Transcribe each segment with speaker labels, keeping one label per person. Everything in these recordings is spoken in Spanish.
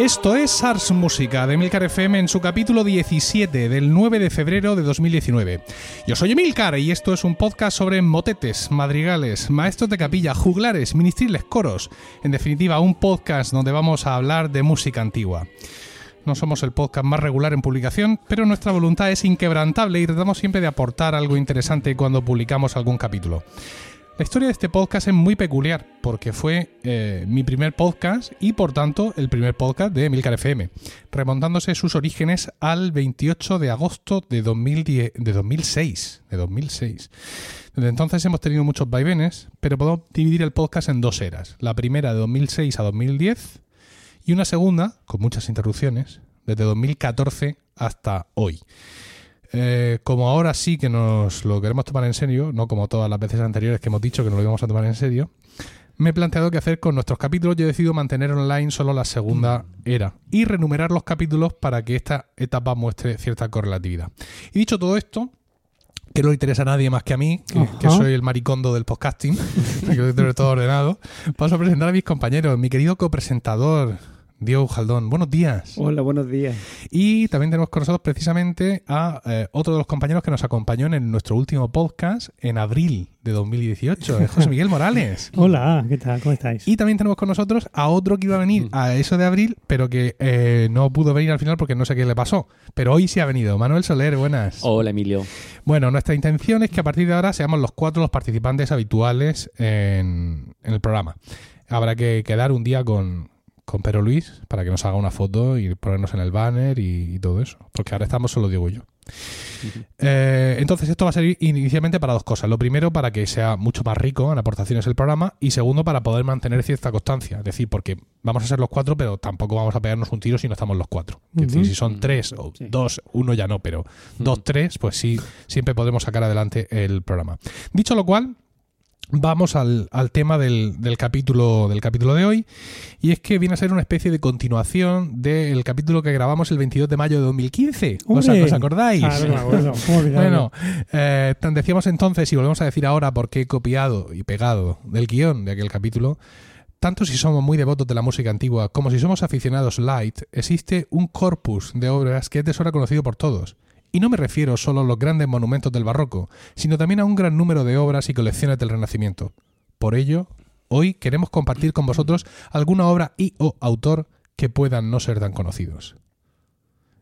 Speaker 1: Esto es Ars Música de Emilcar FM en su capítulo 17 del 9 de febrero de 2019. Yo soy Emilcar y esto es un podcast sobre motetes, madrigales, maestros de capilla, juglares, ministriles, coros. En definitiva, un podcast donde vamos a hablar de música antigua. No somos el podcast más regular en publicación, pero nuestra voluntad es inquebrantable y tratamos siempre de aportar algo interesante cuando publicamos algún capítulo. La historia de este podcast es muy peculiar porque fue eh, mi primer podcast y por tanto el primer podcast de Emilcar FM, remontándose sus orígenes al 28 de agosto de, 2010, de 2006. De 2006. Desde entonces hemos tenido muchos vaivenes, pero podemos dividir el podcast en dos eras. La primera de 2006 a 2010 y una segunda, con muchas interrupciones, desde 2014 hasta hoy. Eh, como ahora sí que nos lo queremos tomar en serio, no como todas las veces anteriores que hemos dicho que nos lo íbamos a tomar en serio, me he planteado qué hacer con nuestros capítulos. Y he decidido mantener online solo la segunda era y renumerar los capítulos para que esta etapa muestre cierta correlatividad. Y dicho todo esto, que no le interesa a nadie más que a mí, que, soy el maricondo del podcasting, que lo tengo todo ordenado, paso a presentar a mis compañeros, mi querido copresentador, Diego Jaldón. Buenos días.
Speaker 2: Hola, buenos días.
Speaker 1: Y también tenemos con nosotros precisamente a eh, otro de los compañeros que nos acompañó en nuestro último podcast en abril de 2018, es José Miguel Morales.
Speaker 2: Hola, ¿qué tal? ¿Cómo estáis?
Speaker 1: Y también tenemos con nosotros a otro que iba a venir a eso de abril, pero que eh, no pudo venir al final porque no sé qué le pasó. Pero hoy sí ha venido. Manuel Soler, buenas.
Speaker 3: Hola Emilio.
Speaker 1: Bueno, nuestra intención es que a partir de ahora seamos los cuatro los participantes habituales en, en el programa. Habrá que quedar un día con, con Pero Luis para que nos haga una foto y ponernos en el banner y, y todo eso. Porque ahora estamos solo Diego y yo. Eh, entonces esto va a ser inicialmente para dos cosas. Lo primero, para que sea mucho más rico en aportaciones el programa. Y segundo, para poder mantener cierta constancia. Es decir, porque vamos a ser los cuatro, pero tampoco vamos a pegarnos un tiro si no estamos los cuatro. Es decir, si son tres o
Speaker 2: Sí.
Speaker 1: dos, uno ya no, pero dos, tres, pues sí, siempre podemos sacar adelante el programa. Dicho lo cual, vamos al, al tema del, del capítulo, del capítulo de hoy. Y es que viene a ser una especie de continuación del capítulo que grabamos el 22 de mayo de 2015. ¿Os, os acordáis?
Speaker 2: Claro, me acuerdo. ¿Cómo olvidarlo?
Speaker 1: Bueno, eh, decíamos entonces y volvemos a decir ahora porque he copiado y pegado del guion de aquel capítulo. Tanto si somos muy devotos de la música antigua como si somos aficionados light, existe un corpus de obras que es de sobra conocido por todos. Y no me refiero solo a los grandes monumentos del barroco, sino también a un gran número de obras y colecciones del Renacimiento. Por ello, hoy queremos compartir con vosotros alguna obra y o autor que puedan no ser tan conocidos.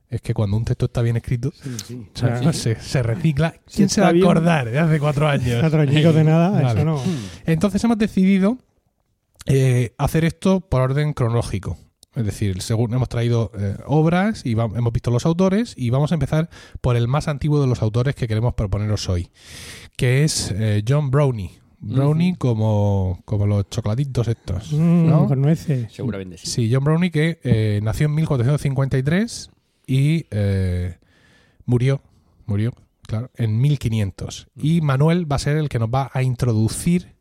Speaker 1: Es que cuando un texto está bien escrito,
Speaker 2: Sí, sí.
Speaker 1: o sea,
Speaker 2: Ya.
Speaker 1: se, se recicla. ¿Quién se va a
Speaker 2: bien.
Speaker 1: acordar de hace cuatro años?
Speaker 2: Cuatro añicos de nada,
Speaker 1: Vale.
Speaker 2: eso no.
Speaker 1: Entonces hemos decidido eh, hacer esto por orden cronológico. Es decir, según hemos traído eh, obras y va- hemos visto los autores y vamos a empezar por el más antiguo de los autores que queremos proponeros hoy, que es eh, John Brownie. Brownie como, como los chocolatitos estos.
Speaker 2: Mm,
Speaker 1: ¿no?
Speaker 2: Con nueces.
Speaker 3: Seguramente sí.
Speaker 1: Sí, John Brownie que eh, nació en 1453 y eh, murió, murió, claro, en 1500. Y Manuel va a ser el que nos va a introducir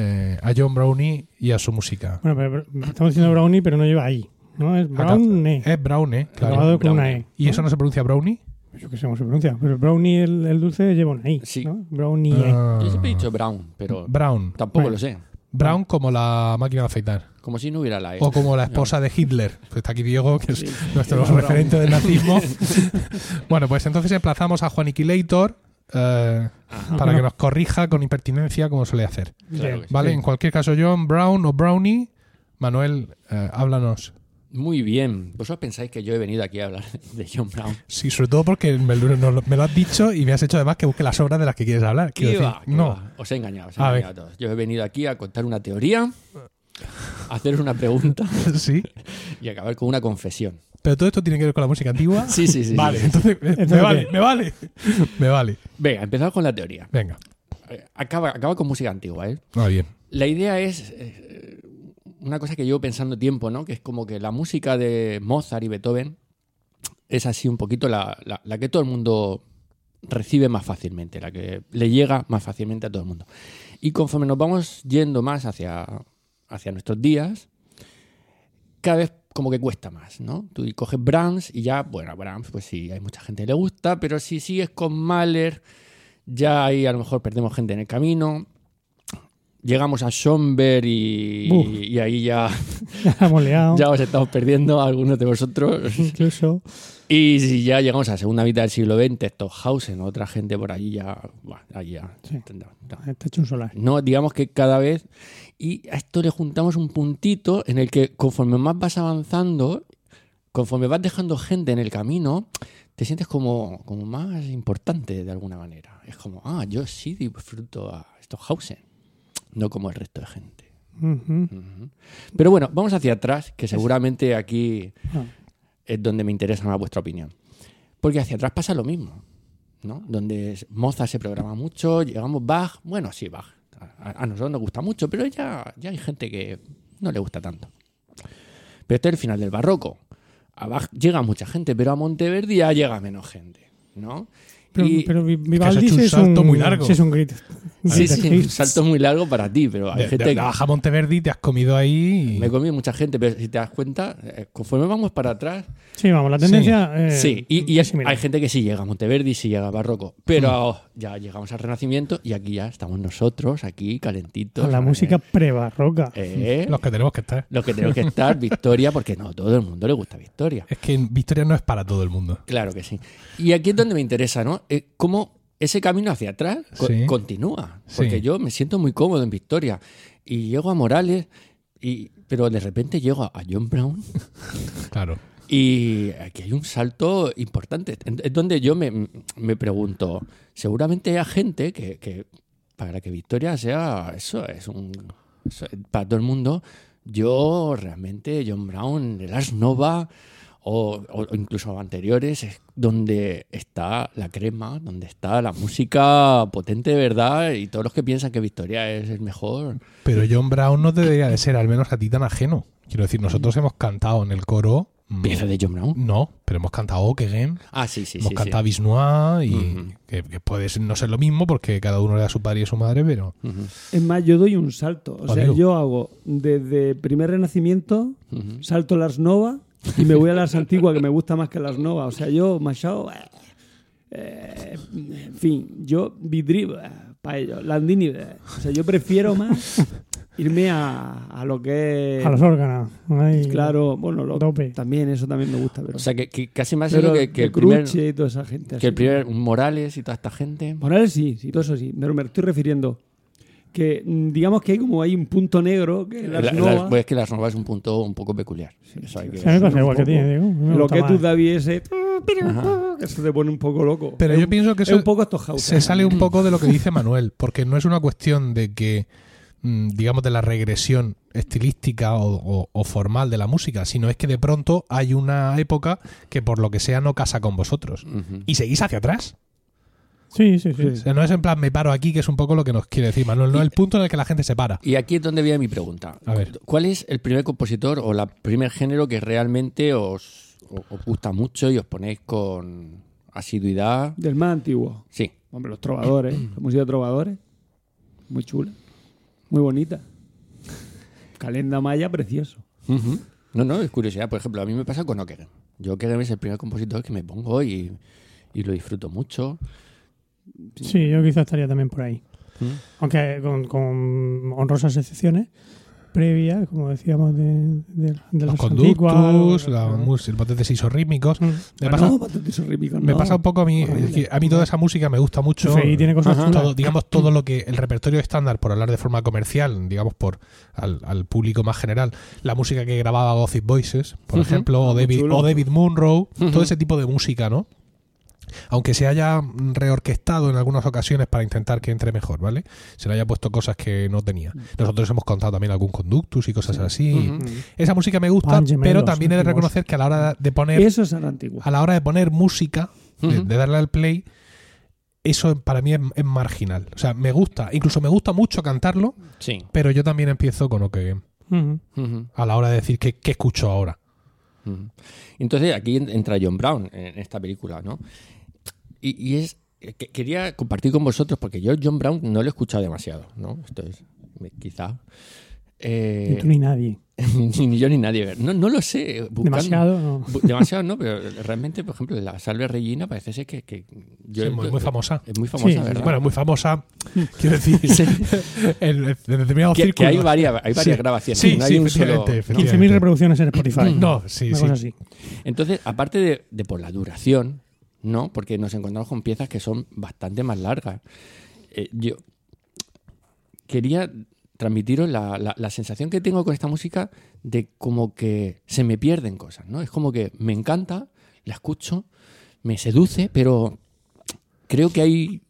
Speaker 1: eh, a John Brownie y a su música.
Speaker 2: Bueno, pero, pero estamos diciendo brownie, pero no lleva ahí. ¿no? Es brownie.
Speaker 1: Es Brownie, claro.
Speaker 2: Con una. E.
Speaker 1: ¿Y eso no se pronuncia Brownie?
Speaker 2: Yo qué sé cómo se pronuncia. Pero brownie, el, el dulce, lleva una I.
Speaker 3: Sí.
Speaker 2: ¿no? Brownie. E.
Speaker 1: Ah,
Speaker 3: Yo siempre he dicho Brown, pero
Speaker 1: Brown.
Speaker 3: tampoco
Speaker 2: Bueno.
Speaker 3: lo sé.
Speaker 1: Brown como la máquina de afeitar.
Speaker 3: Como si no hubiera la E.
Speaker 1: O como la esposa de Hitler. Pues está aquí Diego, que es
Speaker 2: Sí.
Speaker 1: nuestro
Speaker 2: Brown.
Speaker 1: referente del nazismo. bueno, pues entonces emplazamos a Juaniquilator eh,
Speaker 3: Ajá.
Speaker 1: para que nos corrija con impertinencia como suele hacer.
Speaker 3: Claro.
Speaker 1: ¿Vale?
Speaker 2: Sí.
Speaker 1: En cualquier caso, John Brown o Brownie, Manuel, eh, háblanos.
Speaker 3: Muy bien. ¿Vosotros pensáis que yo he venido aquí a hablar de John Brown?
Speaker 1: Sí, sobre todo porque me, lo- no lo- me lo has dicho y me has hecho además que busque las obras de las que quieres hablar. Quiero
Speaker 3: ¿Qué
Speaker 1: decir, no.
Speaker 3: va? Os he engañado, os he
Speaker 1: A
Speaker 3: engañado a todos. Yo he venido aquí a contar una teoría, a haceros una pregunta
Speaker 1: sí.
Speaker 3: y acabar con una confesión.
Speaker 1: Pero todo esto tiene que ver con la música antigua.
Speaker 3: Sí, sí, sí.
Speaker 1: Vale,
Speaker 3: sí.
Speaker 1: entonces me
Speaker 2: Entonces,
Speaker 1: vale, me vale. Me vale.
Speaker 3: Venga, empezamos con la teoría.
Speaker 1: Venga.
Speaker 3: Eh, Acaba, acaba con música antigua, ¿eh?
Speaker 1: Va bien.
Speaker 3: La idea es eh, una cosa que llevo pensando tiempo, ¿no? Que es como que la música de Mozart y Beethoven es así un poquito la, la- la que todo el mundo recibe más fácilmente, la que le llega más fácilmente a todo el mundo. Y conforme nos vamos yendo más hacia, hacia nuestros días, cada vez como que cuesta más, ¿no? Tú coges Brahms y ya, bueno, Brahms, pues sí, hay mucha gente que le gusta, pero si sigues con Mahler, ya ahí a lo mejor perdemos gente en el camino. llegamos a Schomberg y, ahí ya,
Speaker 2: Ya hemos
Speaker 3: ya os estamos perdiendo algunos de vosotros.
Speaker 2: Incluso.
Speaker 3: Y si ya llegamos a la segunda mitad del siglo XX, Stockhausen, otra gente por allí ya. buah, ahí ya
Speaker 2: Sí.
Speaker 3: no, no.
Speaker 2: Está hecho un solar.
Speaker 3: No, digamos que cada vez. Y a esto le juntamos un puntito en el que conforme más vas avanzando, conforme vas dejando gente en el camino, te sientes como, como más importante de alguna manera. Es como, ah, yo sí disfruto a Stockhausen, no como el resto de gente. Pero bueno, vamos hacia atrás, que seguramente aquí. Es donde me interesa más vuestra opinión. Porque hacia atrás pasa lo mismo, ¿no? Donde Mozart se programa mucho, llegamos Bach, bueno, sí, Bach. A, nosotros nos gusta mucho, pero ya, ya hay gente que no le gusta tanto. Pero este es el final del barroco. A Bach llega mucha gente, pero a Monteverdi ya llega menos gente, ¿no?
Speaker 2: Pero,
Speaker 3: Y-
Speaker 2: pero Vivaldi
Speaker 1: hecho un
Speaker 2: es
Speaker 1: salto
Speaker 2: un
Speaker 1: muy largo.
Speaker 2: Sí, es un grit.
Speaker 3: sí, sí, un salto muy largo para ti, pero hay
Speaker 1: De,
Speaker 3: gente
Speaker 1: de
Speaker 3: que...
Speaker 1: la Baja Monteverdi te has comido ahí. y-
Speaker 3: Me he comido mucha gente, pero si te das cuenta, eh, conforme vamos para atrás,
Speaker 2: Sí, vamos, la tendencia. eh,
Speaker 3: sí, y, y
Speaker 2: es
Speaker 3: es- hay gente que sí llega a Monteverdi, sí llega a Barroco, pero ya llegamos al Renacimiento y aquí ya estamos nosotros, aquí calentitos.
Speaker 2: Con la
Speaker 3: eh,
Speaker 2: música prebarroca.
Speaker 3: eh,
Speaker 1: Los que tenemos que estar.
Speaker 3: los que tenemos que estar, Victoria, porque no, todo el mundo le gusta Victoria.
Speaker 1: Es que Victoria no es para todo el mundo.
Speaker 3: Claro que sí. Y aquí es donde me interesa, ¿no? Eh, cómo ese camino hacia atrás
Speaker 1: Sí.
Speaker 3: continúa. Porque
Speaker 1: Sí.
Speaker 3: yo me siento muy cómodo en Victoria. Y llego a Morales, y, pero de repente llego a John Brown
Speaker 1: Claro.
Speaker 3: y aquí hay un salto importante. Es donde yo me, me pregunto, seguramente hay gente que, que para que Victoria sea eso, es un... eso es para todo el mundo, yo realmente, John Brown, el Ars Nova o, o incluso anteriores, es donde está la crema, donde está la música potente de verdad y todos los que piensan que Victoria es el mejor.
Speaker 1: Pero John Brown no debería de ser, al menos a ti, tan ajeno. Quiero decir, nosotros hemos cantado en el coro. mm,
Speaker 3: ¿Pieza de John Brown?
Speaker 1: No, pero hemos cantado Okegen,
Speaker 3: Ah, sí, sí,
Speaker 1: hemos
Speaker 3: sí.
Speaker 1: cantado
Speaker 3: sí.
Speaker 1: Bisnois y que, que puede ser- no ser lo mismo porque cada uno le da su padre y su madre, pero
Speaker 3: Ujú,
Speaker 4: Es más, yo doy un salto. O sea,
Speaker 1: Amigo.
Speaker 4: yo hago desde primer renacimiento, salto Lars Nova y me voy a Lars Antigua, que me gusta más que Lars Nova. O sea, yo, Machado, eh, eh, en fin, yo Vidri, para ellos, Landini, eh, o sea, yo prefiero más irme a, a lo que es.
Speaker 2: A los órganos.
Speaker 4: Claro, bueno, lo-
Speaker 2: Tope.
Speaker 4: también eso también me gusta, pero.
Speaker 3: O sea, que, que casi más
Speaker 4: pero
Speaker 3: que, que el primer,
Speaker 4: y toda esa gente.
Speaker 3: que
Speaker 4: así.
Speaker 3: el primer Morales y toda esta gente.
Speaker 4: Morales sí, sí, todo eso sí. Pero me estoy refiriendo que mm, digamos que hay como hay un punto negro que
Speaker 3: La- pues es que las novas es un punto un poco peculiar. Eso hay que-
Speaker 2: Sí, que digo. Me
Speaker 4: lo que tú David ese
Speaker 3: Ajá.
Speaker 4: se te pone un poco loco.
Speaker 1: Pero
Speaker 4: Es
Speaker 1: yo
Speaker 4: un-
Speaker 1: pienso que
Speaker 4: es
Speaker 1: eso
Speaker 4: un poco
Speaker 1: se sale un poco de lo que dice Manuel, porque no es una cuestión de que, mm, digamos, de la regresión estilística o, o- o formal de la música, sino es que de pronto hay una época que por lo que sea no casa con vosotros. Y seguís hacia atrás.
Speaker 2: Sí, sí, sí.
Speaker 1: O sea, no es en plan me paro aquí, que es un poco lo que nos quiere decir Manuel, no el punto en el que la gente se para.
Speaker 3: Y aquí es donde viene mi pregunta.
Speaker 1: A ver.
Speaker 3: ¿Cuál es el primer compositor o el primer género que realmente os, os gusta mucho y os ponéis con asiduidad?
Speaker 4: Del más antiguo.
Speaker 3: Sí.
Speaker 4: Hombre, los trovadores, la música de trovadores. Muy chula. Muy bonita. Calenda Maya, precioso.
Speaker 3: No, no, es curiosidad. Por ejemplo, a mí me pasa con Ockeghem. Yo Ockeghem es el primer compositor que me pongo y, y lo disfruto mucho.
Speaker 2: Sí, yo quizás estaría también por ahí.
Speaker 3: ¿Mm?
Speaker 2: Aunque con, con honrosas excepciones previas, como decíamos, de, de, de
Speaker 1: Los
Speaker 2: los
Speaker 1: conductos, la
Speaker 2: los-
Speaker 1: música, los botes isorrítmicos.
Speaker 2: Mm.
Speaker 1: Me
Speaker 4: Ah,
Speaker 1: pasa,
Speaker 4: no,
Speaker 1: me
Speaker 4: no.
Speaker 1: pasa un poco a mí, es a mí toda esa música me gusta mucho.
Speaker 2: FI tiene cosas
Speaker 3: Ajá.
Speaker 2: chulas.
Speaker 1: todo, digamos todo lo que el repertorio estándar por hablar de forma comercial digamos por al, al público más general la música que grababa Gothic Voices por ejemplo o
Speaker 4: Muy
Speaker 1: David, o David Munro todo ese tipo de música no aunque se haya reorquestado en algunas ocasiones para intentar que entre mejor, ¿vale? Se le haya puesto cosas que no tenía. Nosotros hemos contado también algún conductus y cosas así. Esa música me gusta,
Speaker 2: gemelos,
Speaker 1: pero también he de reconocer que a la hora de poner
Speaker 4: Eso es a la antigua.
Speaker 1: a la hora de poner música, de, darle al play, eso para mí es, es marginal. O sea, me gusta, incluso me gusta mucho cantarlo,
Speaker 3: Sí.
Speaker 1: pero yo también empiezo con OK Game,
Speaker 2: Ujú.
Speaker 3: Ujú.
Speaker 1: a la hora de decir qué, qué escucho ahora.
Speaker 3: Entonces aquí en- entra John Brown en esta película, ¿no? Y, y es que quería compartir con vosotros porque yo John Brown no lo he escuchado demasiado, ¿no? Esto es quizá Eh,
Speaker 2: Ni tú ni nadie.
Speaker 3: ni yo ni nadie. No, no lo sé. buscando-
Speaker 2: Demasiado, no.
Speaker 3: Bu- Demasiado, no, pero realmente, por ejemplo, la Salve Regina parece ser que. que yo-
Speaker 1: Sí, muy, muy famosa.
Speaker 3: Es muy famosa,
Speaker 2: Sí, sí,
Speaker 3: ¿verdad?
Speaker 1: Bueno, muy famosa, quiero decir, en, en determinados
Speaker 3: que, hay varias, hay varias
Speaker 1: Sí.
Speaker 3: grabaciones.
Speaker 1: Sí,
Speaker 3: no
Speaker 1: sí,
Speaker 3: hay un solo.
Speaker 1: efectivamente,
Speaker 3: ¿no?
Speaker 1: efectivamente.
Speaker 2: 15.000 reproducciones en Spotify.
Speaker 1: No, sí, sí.
Speaker 2: así.
Speaker 3: Entonces, aparte de, de por la duración, ¿no? Porque nos encontramos con piezas que son bastante más largas. Eh, yo quería transmitiros la, la- la sensación que tengo con esta música de como que se me pierden cosas, ¿no? Es como que me encanta, la escucho, me seduce, pero creo que hay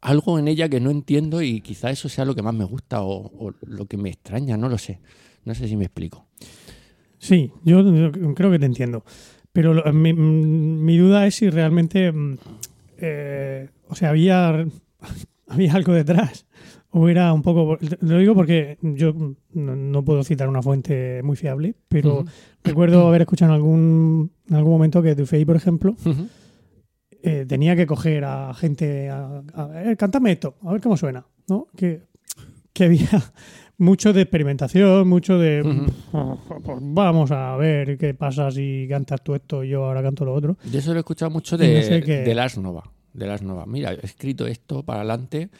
Speaker 3: algo en ella que no entiendo y quizá eso sea lo que más me gusta o, o lo que me extraña, no lo sé. No sé si me explico.
Speaker 2: Sí, yo, creo que te entiendo. Pero mi, mm, mi duda es si realmente. mm, eh, o sea, había, había algo detrás. O era un poco. Lo digo porque yo no, no puedo citar una fuente muy fiable, pero recuerdo haber escuchado en algún, en algún momento que Dufay, por ejemplo, eh, tenía que coger a gente a, a "Eh, cántame esto, a ver cómo suena, ¿no? Que, que había mucho de experimentación, mucho de pues vamos a ver qué pasa si cantas tú esto y yo ahora canto lo otro.
Speaker 3: Yo eso lo he escuchado mucho
Speaker 2: no
Speaker 3: de,
Speaker 2: sé qué-
Speaker 3: de Lars Nova. De Lars Nova. Mira, he escrito esto para adelante,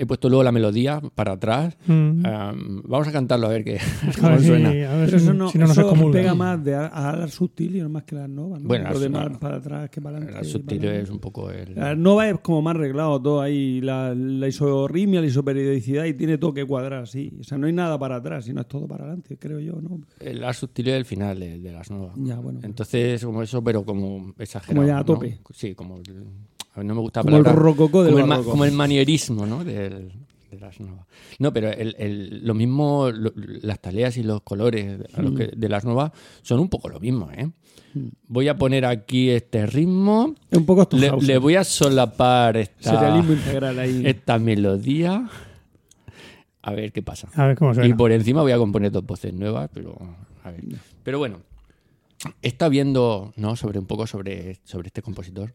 Speaker 3: he puesto luego la melodía para atrás.
Speaker 2: Mm.
Speaker 3: am, vamos a cantarlo a ver qué
Speaker 2: a ver
Speaker 3: suena.
Speaker 2: a ver
Speaker 4: eso no,
Speaker 2: si no
Speaker 4: eso pega más de a, a Alas Sutil y no más que las Novas. ¿no?
Speaker 3: Bueno,
Speaker 4: Lo
Speaker 3: las-
Speaker 4: demás
Speaker 3: no.
Speaker 4: para atrás que para
Speaker 3: El
Speaker 4: adelante.
Speaker 3: sutil
Speaker 4: para-
Speaker 3: es un poco el.
Speaker 4: La Nova es como más arreglado todo ahí, la, la isorritmia, la isoperiodicidad y tiene todo que cuadrar así. O sea, no hay nada para atrás, sino es todo para adelante, creo yo, ¿no?
Speaker 3: El Lars sutil es el final de, de las Nova.
Speaker 4: Ya, bueno.
Speaker 3: Entonces, como eso, pero como exagerado.
Speaker 4: Como ya a
Speaker 3: ¿no?
Speaker 4: tope.
Speaker 3: Sí, como. el- a mí no me gusta
Speaker 4: Como el rococó del
Speaker 3: como el, como el manierismo, ¿no? Del, de las Nova. No, pero el, el- lo mismo, lo- las taleas y los colores a los que- de las Nova son un poco lo mismo, ¿eh? Voy a poner aquí este ritmo.
Speaker 4: Un poco
Speaker 3: Le, le voy a solapar esta,
Speaker 4: Serialismo integral ahí.
Speaker 3: esta melodía. A ver qué pasa.
Speaker 2: A ver cómo
Speaker 3: Y por encima voy a componer dos voces nuevas, pero a ver. Pero bueno, está viendo ¿no? sobre un poco sobre, sobre este compositor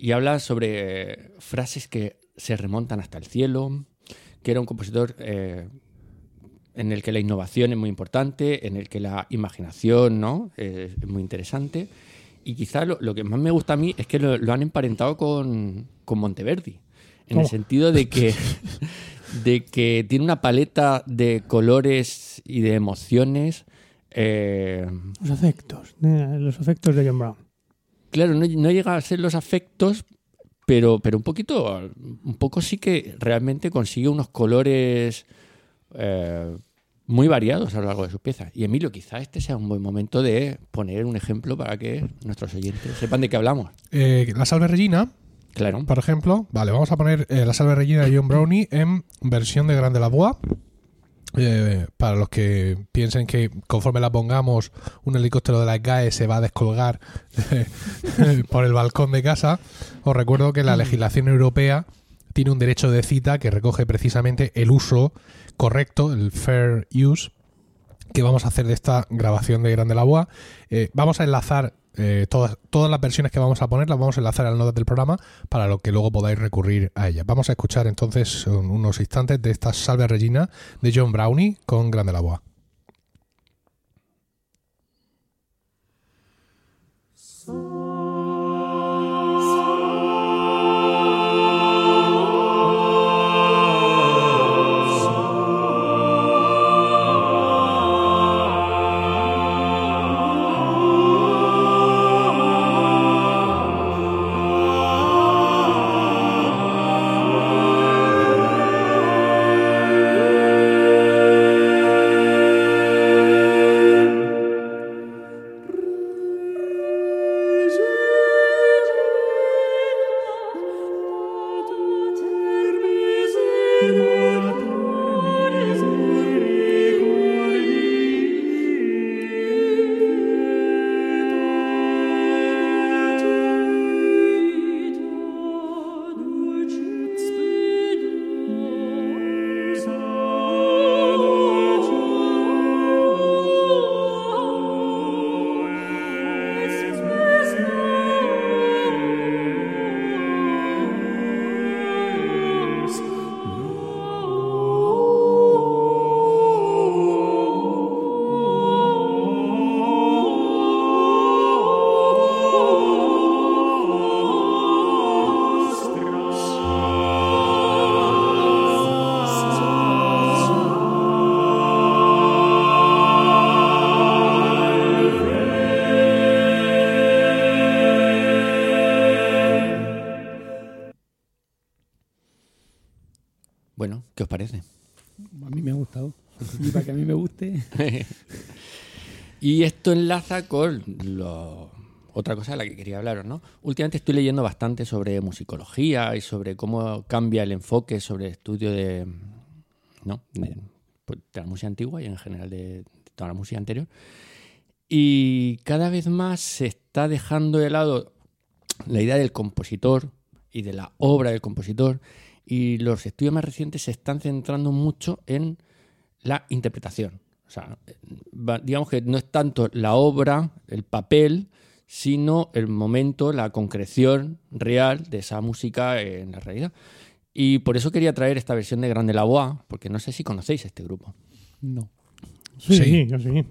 Speaker 3: y habla sobre frases que se remontan hasta el cielo, que era un compositor eh, en el que la innovación es muy importante, en el que la imaginación ¿no? es, es muy interesante. Y quizá lo, lo que más me gusta a mí es que lo, lo han emparentado con, con Monteverdi, en el sentido de que, de que tiene una paleta de colores y de emociones. eh,
Speaker 2: Los afectos, eh, los afectos de John Brown.
Speaker 3: Claro, no, no llega a ser los afectos, pero, pero un poquito, un poco sí que realmente consigue unos colores eh, muy variados a lo largo de sus piezas. Y Emilio, quizá este sea un buen momento de poner un ejemplo para que nuestros oyentes sepan de qué hablamos.
Speaker 1: Eh, la Salve Regina,
Speaker 3: Claro.
Speaker 1: por ejemplo, vale, vamos a poner eh, la Salve Regina de John Brownie en versión de Grande la Boa. Eh, para los que piensen que conforme la pongamos, un helicóptero de la GAE se va a descolgar eh, por el balcón de casa, os recuerdo que la legislación europea tiene un derecho de cita que recoge precisamente el uso correcto, el fair use, que vamos a hacer de esta grabación de Grande la Boa. Eh, vamos a enlazar eh, todas, todas las versiones que vamos a poner, las vamos a enlazar al notas del programa para lo que luego podáis recurrir a ellas. Vamos a escuchar entonces un- unos instantes de esta Salve Regina de John Brownie con Grande la Boa.
Speaker 5: Thank
Speaker 4: y
Speaker 3: esto enlaza con lo- otra cosa de la que quería hablaros, ¿no? Últimamente estoy leyendo bastante sobre musicología y sobre cómo cambia el enfoque sobre el estudio de, pues, la música antigua y en general de toda la música anterior. Y cada vez más se está dejando de lado la idea del compositor y de la obra del compositor y los estudios más recientes se están centrando mucho en la interpretación. O sea, digamos que no es tanto la obra, el papel, sino el momento, la concreción real de esa música en la realidad. Y por eso quería traer esta versión de Grande la Boa, porque no sé si conocéis este grupo.
Speaker 4: No.
Speaker 2: Sí,
Speaker 1: Sí.
Speaker 2: yo sí.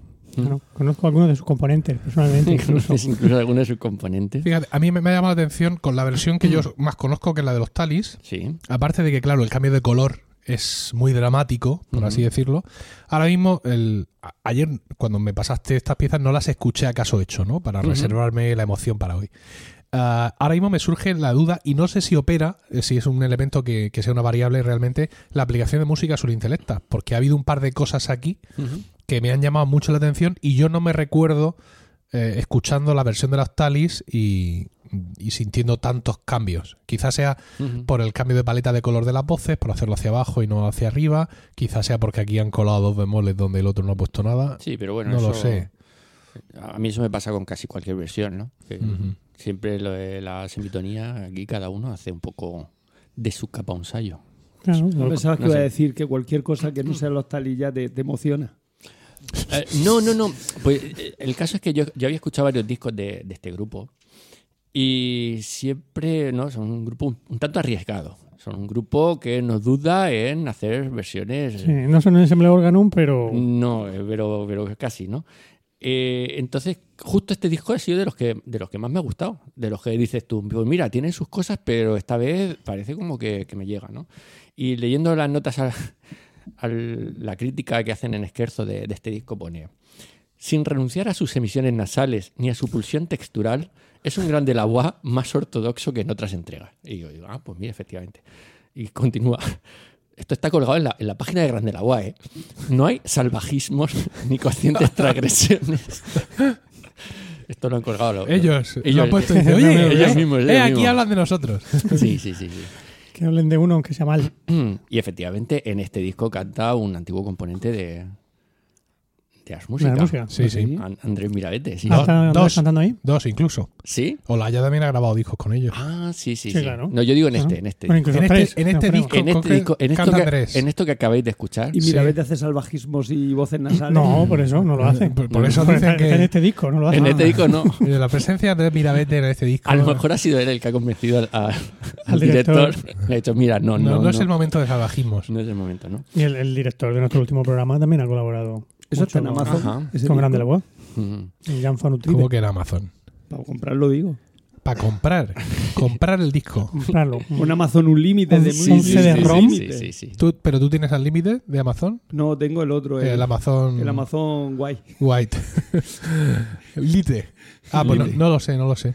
Speaker 2: Conozco algunos de sus componentes personalmente. Incluso.
Speaker 3: ¿Conocéis incluso algunos de sus componentes?
Speaker 1: Fíjate, a mí me, me ha llamado la atención con la versión que yo más conozco, que es la de los Talis.
Speaker 3: Sí.
Speaker 1: Aparte de que, claro, el cambio de color es muy dramático, por así decirlo. Ahora mismo, el, a- ayer cuando me pasaste estas piezas no las escuché acaso hecho, ¿no? Para reservarme la emoción para hoy. Ah, ahora mismo me surge la duda y no sé si opera, eh, si es un elemento que, que sea una variable realmente, la aplicación de música sobre intelecta, porque ha habido un par de cosas aquí que me han llamado mucho la atención y yo no me recuerdo eh, escuchando la versión de las Talis y, y sintiendo tantos cambios. Quizás sea por el cambio de paleta de color de las voces, por hacerlo hacia abajo y no hacia arriba. Quizás sea porque aquí han colado dos bemoles donde el otro no ha puesto nada.
Speaker 3: Sí, pero bueno,
Speaker 1: no lo sé.
Speaker 3: A mí eso me pasa con casi cualquier versión, ¿no? Que. Siempre lo de la semitonía, aquí cada uno hace un poco de su capa un sayo.
Speaker 2: Claro,
Speaker 4: No pensabas que
Speaker 3: no
Speaker 4: iba a decir que cualquier cosa que no sea los talillas te, te emociona.
Speaker 3: Eh, no, no, no. Pues eh, el caso es que yo, yo había escuchado varios discos de, de este grupo y siempre, ¿no? Son un grupo un, un tanto arriesgado. Son un grupo que no duda en hacer versiones.
Speaker 2: Sí, no son un ensemble organum, pero
Speaker 3: No, eh, pero, pero casi, ¿no? Eh, entonces, justo este disco ha sido de los que de los que más me ha gustado. De los que dices tú, pues mira, tiene sus cosas, pero esta vez parece como que, que me llega, ¿no? Y leyendo las notas a, a la crítica que hacen en Esquerzo de, de este disco, pone. Sin renunciar a sus emisiones nasales ni a su pulsión textural, es un grande la voix más ortodoxo que en otras entregas. Y yo digo, ah, pues mira, efectivamente. Y continúa. Esto está colgado en la, en la página de Grande la UA, ¿eh? No hay salvajismos ni conscientes transgresiones. Esto lo han colgado los-
Speaker 1: Ellos,
Speaker 3: Ellos-
Speaker 1: lo han puesto y oye,
Speaker 3: ellos
Speaker 1: eh,
Speaker 3: mismos, ellos
Speaker 1: eh, aquí
Speaker 3: mismos.
Speaker 1: hablan de nosotros.
Speaker 3: Sí, sí, sí, sí.
Speaker 2: que hablen de uno aunque sea mal.
Speaker 3: Y efectivamente, en este disco canta un antiguo componente de, de
Speaker 2: De música.
Speaker 1: Sí, sí.
Speaker 3: An- Andrés Mirabete, sí.
Speaker 2: Ah,
Speaker 1: No,
Speaker 2: ¿está Andrés
Speaker 1: dos.
Speaker 2: cantando ahí?
Speaker 1: Dos incluso.
Speaker 3: ¿Sí?
Speaker 1: Olaya también ha grabado discos con ellos.
Speaker 3: Ah, sí, sí,
Speaker 2: Sí,
Speaker 3: sí.
Speaker 2: claro.
Speaker 3: No, yo digo en este, en este.
Speaker 2: bueno,
Speaker 1: En este- en este disco-
Speaker 3: En este disco, en esto,
Speaker 1: canta
Speaker 3: que, en esto que acabáis de escuchar.
Speaker 4: Y
Speaker 1: Sí.
Speaker 4: Mirabete hace salvajismos y voces nasales.
Speaker 2: No, por eso no lo hace.
Speaker 1: Por, eso dicen
Speaker 2: está en
Speaker 1: que
Speaker 2: este disco no lo hace.
Speaker 3: En este disco no.
Speaker 1: de la presencia de Mirabete en este disco
Speaker 3: A lo mejor ha sido él el que ha convencido al, a- al
Speaker 2: Al
Speaker 3: director. Le ha dicho, mira, no,
Speaker 1: no,
Speaker 3: no,
Speaker 1: no es el momento de salvajismos.
Speaker 3: No es el momento, ¿no?
Speaker 2: Y el, el director de nuestro último programa también ha colaborado.
Speaker 4: Eso está en Amazon. Ese
Speaker 2: Con. Grande la Voz.
Speaker 3: Mm.
Speaker 2: Jan Fanutribe.
Speaker 1: ¿Cómo que era Amazon?
Speaker 4: Para comprarlo, digo.
Speaker 1: Para comprar. comprar el disco.
Speaker 2: Comprarlo.
Speaker 4: Un Amazon Unlimited
Speaker 2: Un-
Speaker 4: de
Speaker 2: un
Speaker 4: música.
Speaker 2: CD-ROM.
Speaker 3: Sí, sí, sí.
Speaker 1: ¿Tú, ¿Pero tú tienes al límite de Amazon?
Speaker 4: No, tengo el otro. El,
Speaker 1: el Amazon
Speaker 4: el Amazon Guay.
Speaker 1: White. Lite. Ah, pues no, no lo sé, no lo sé.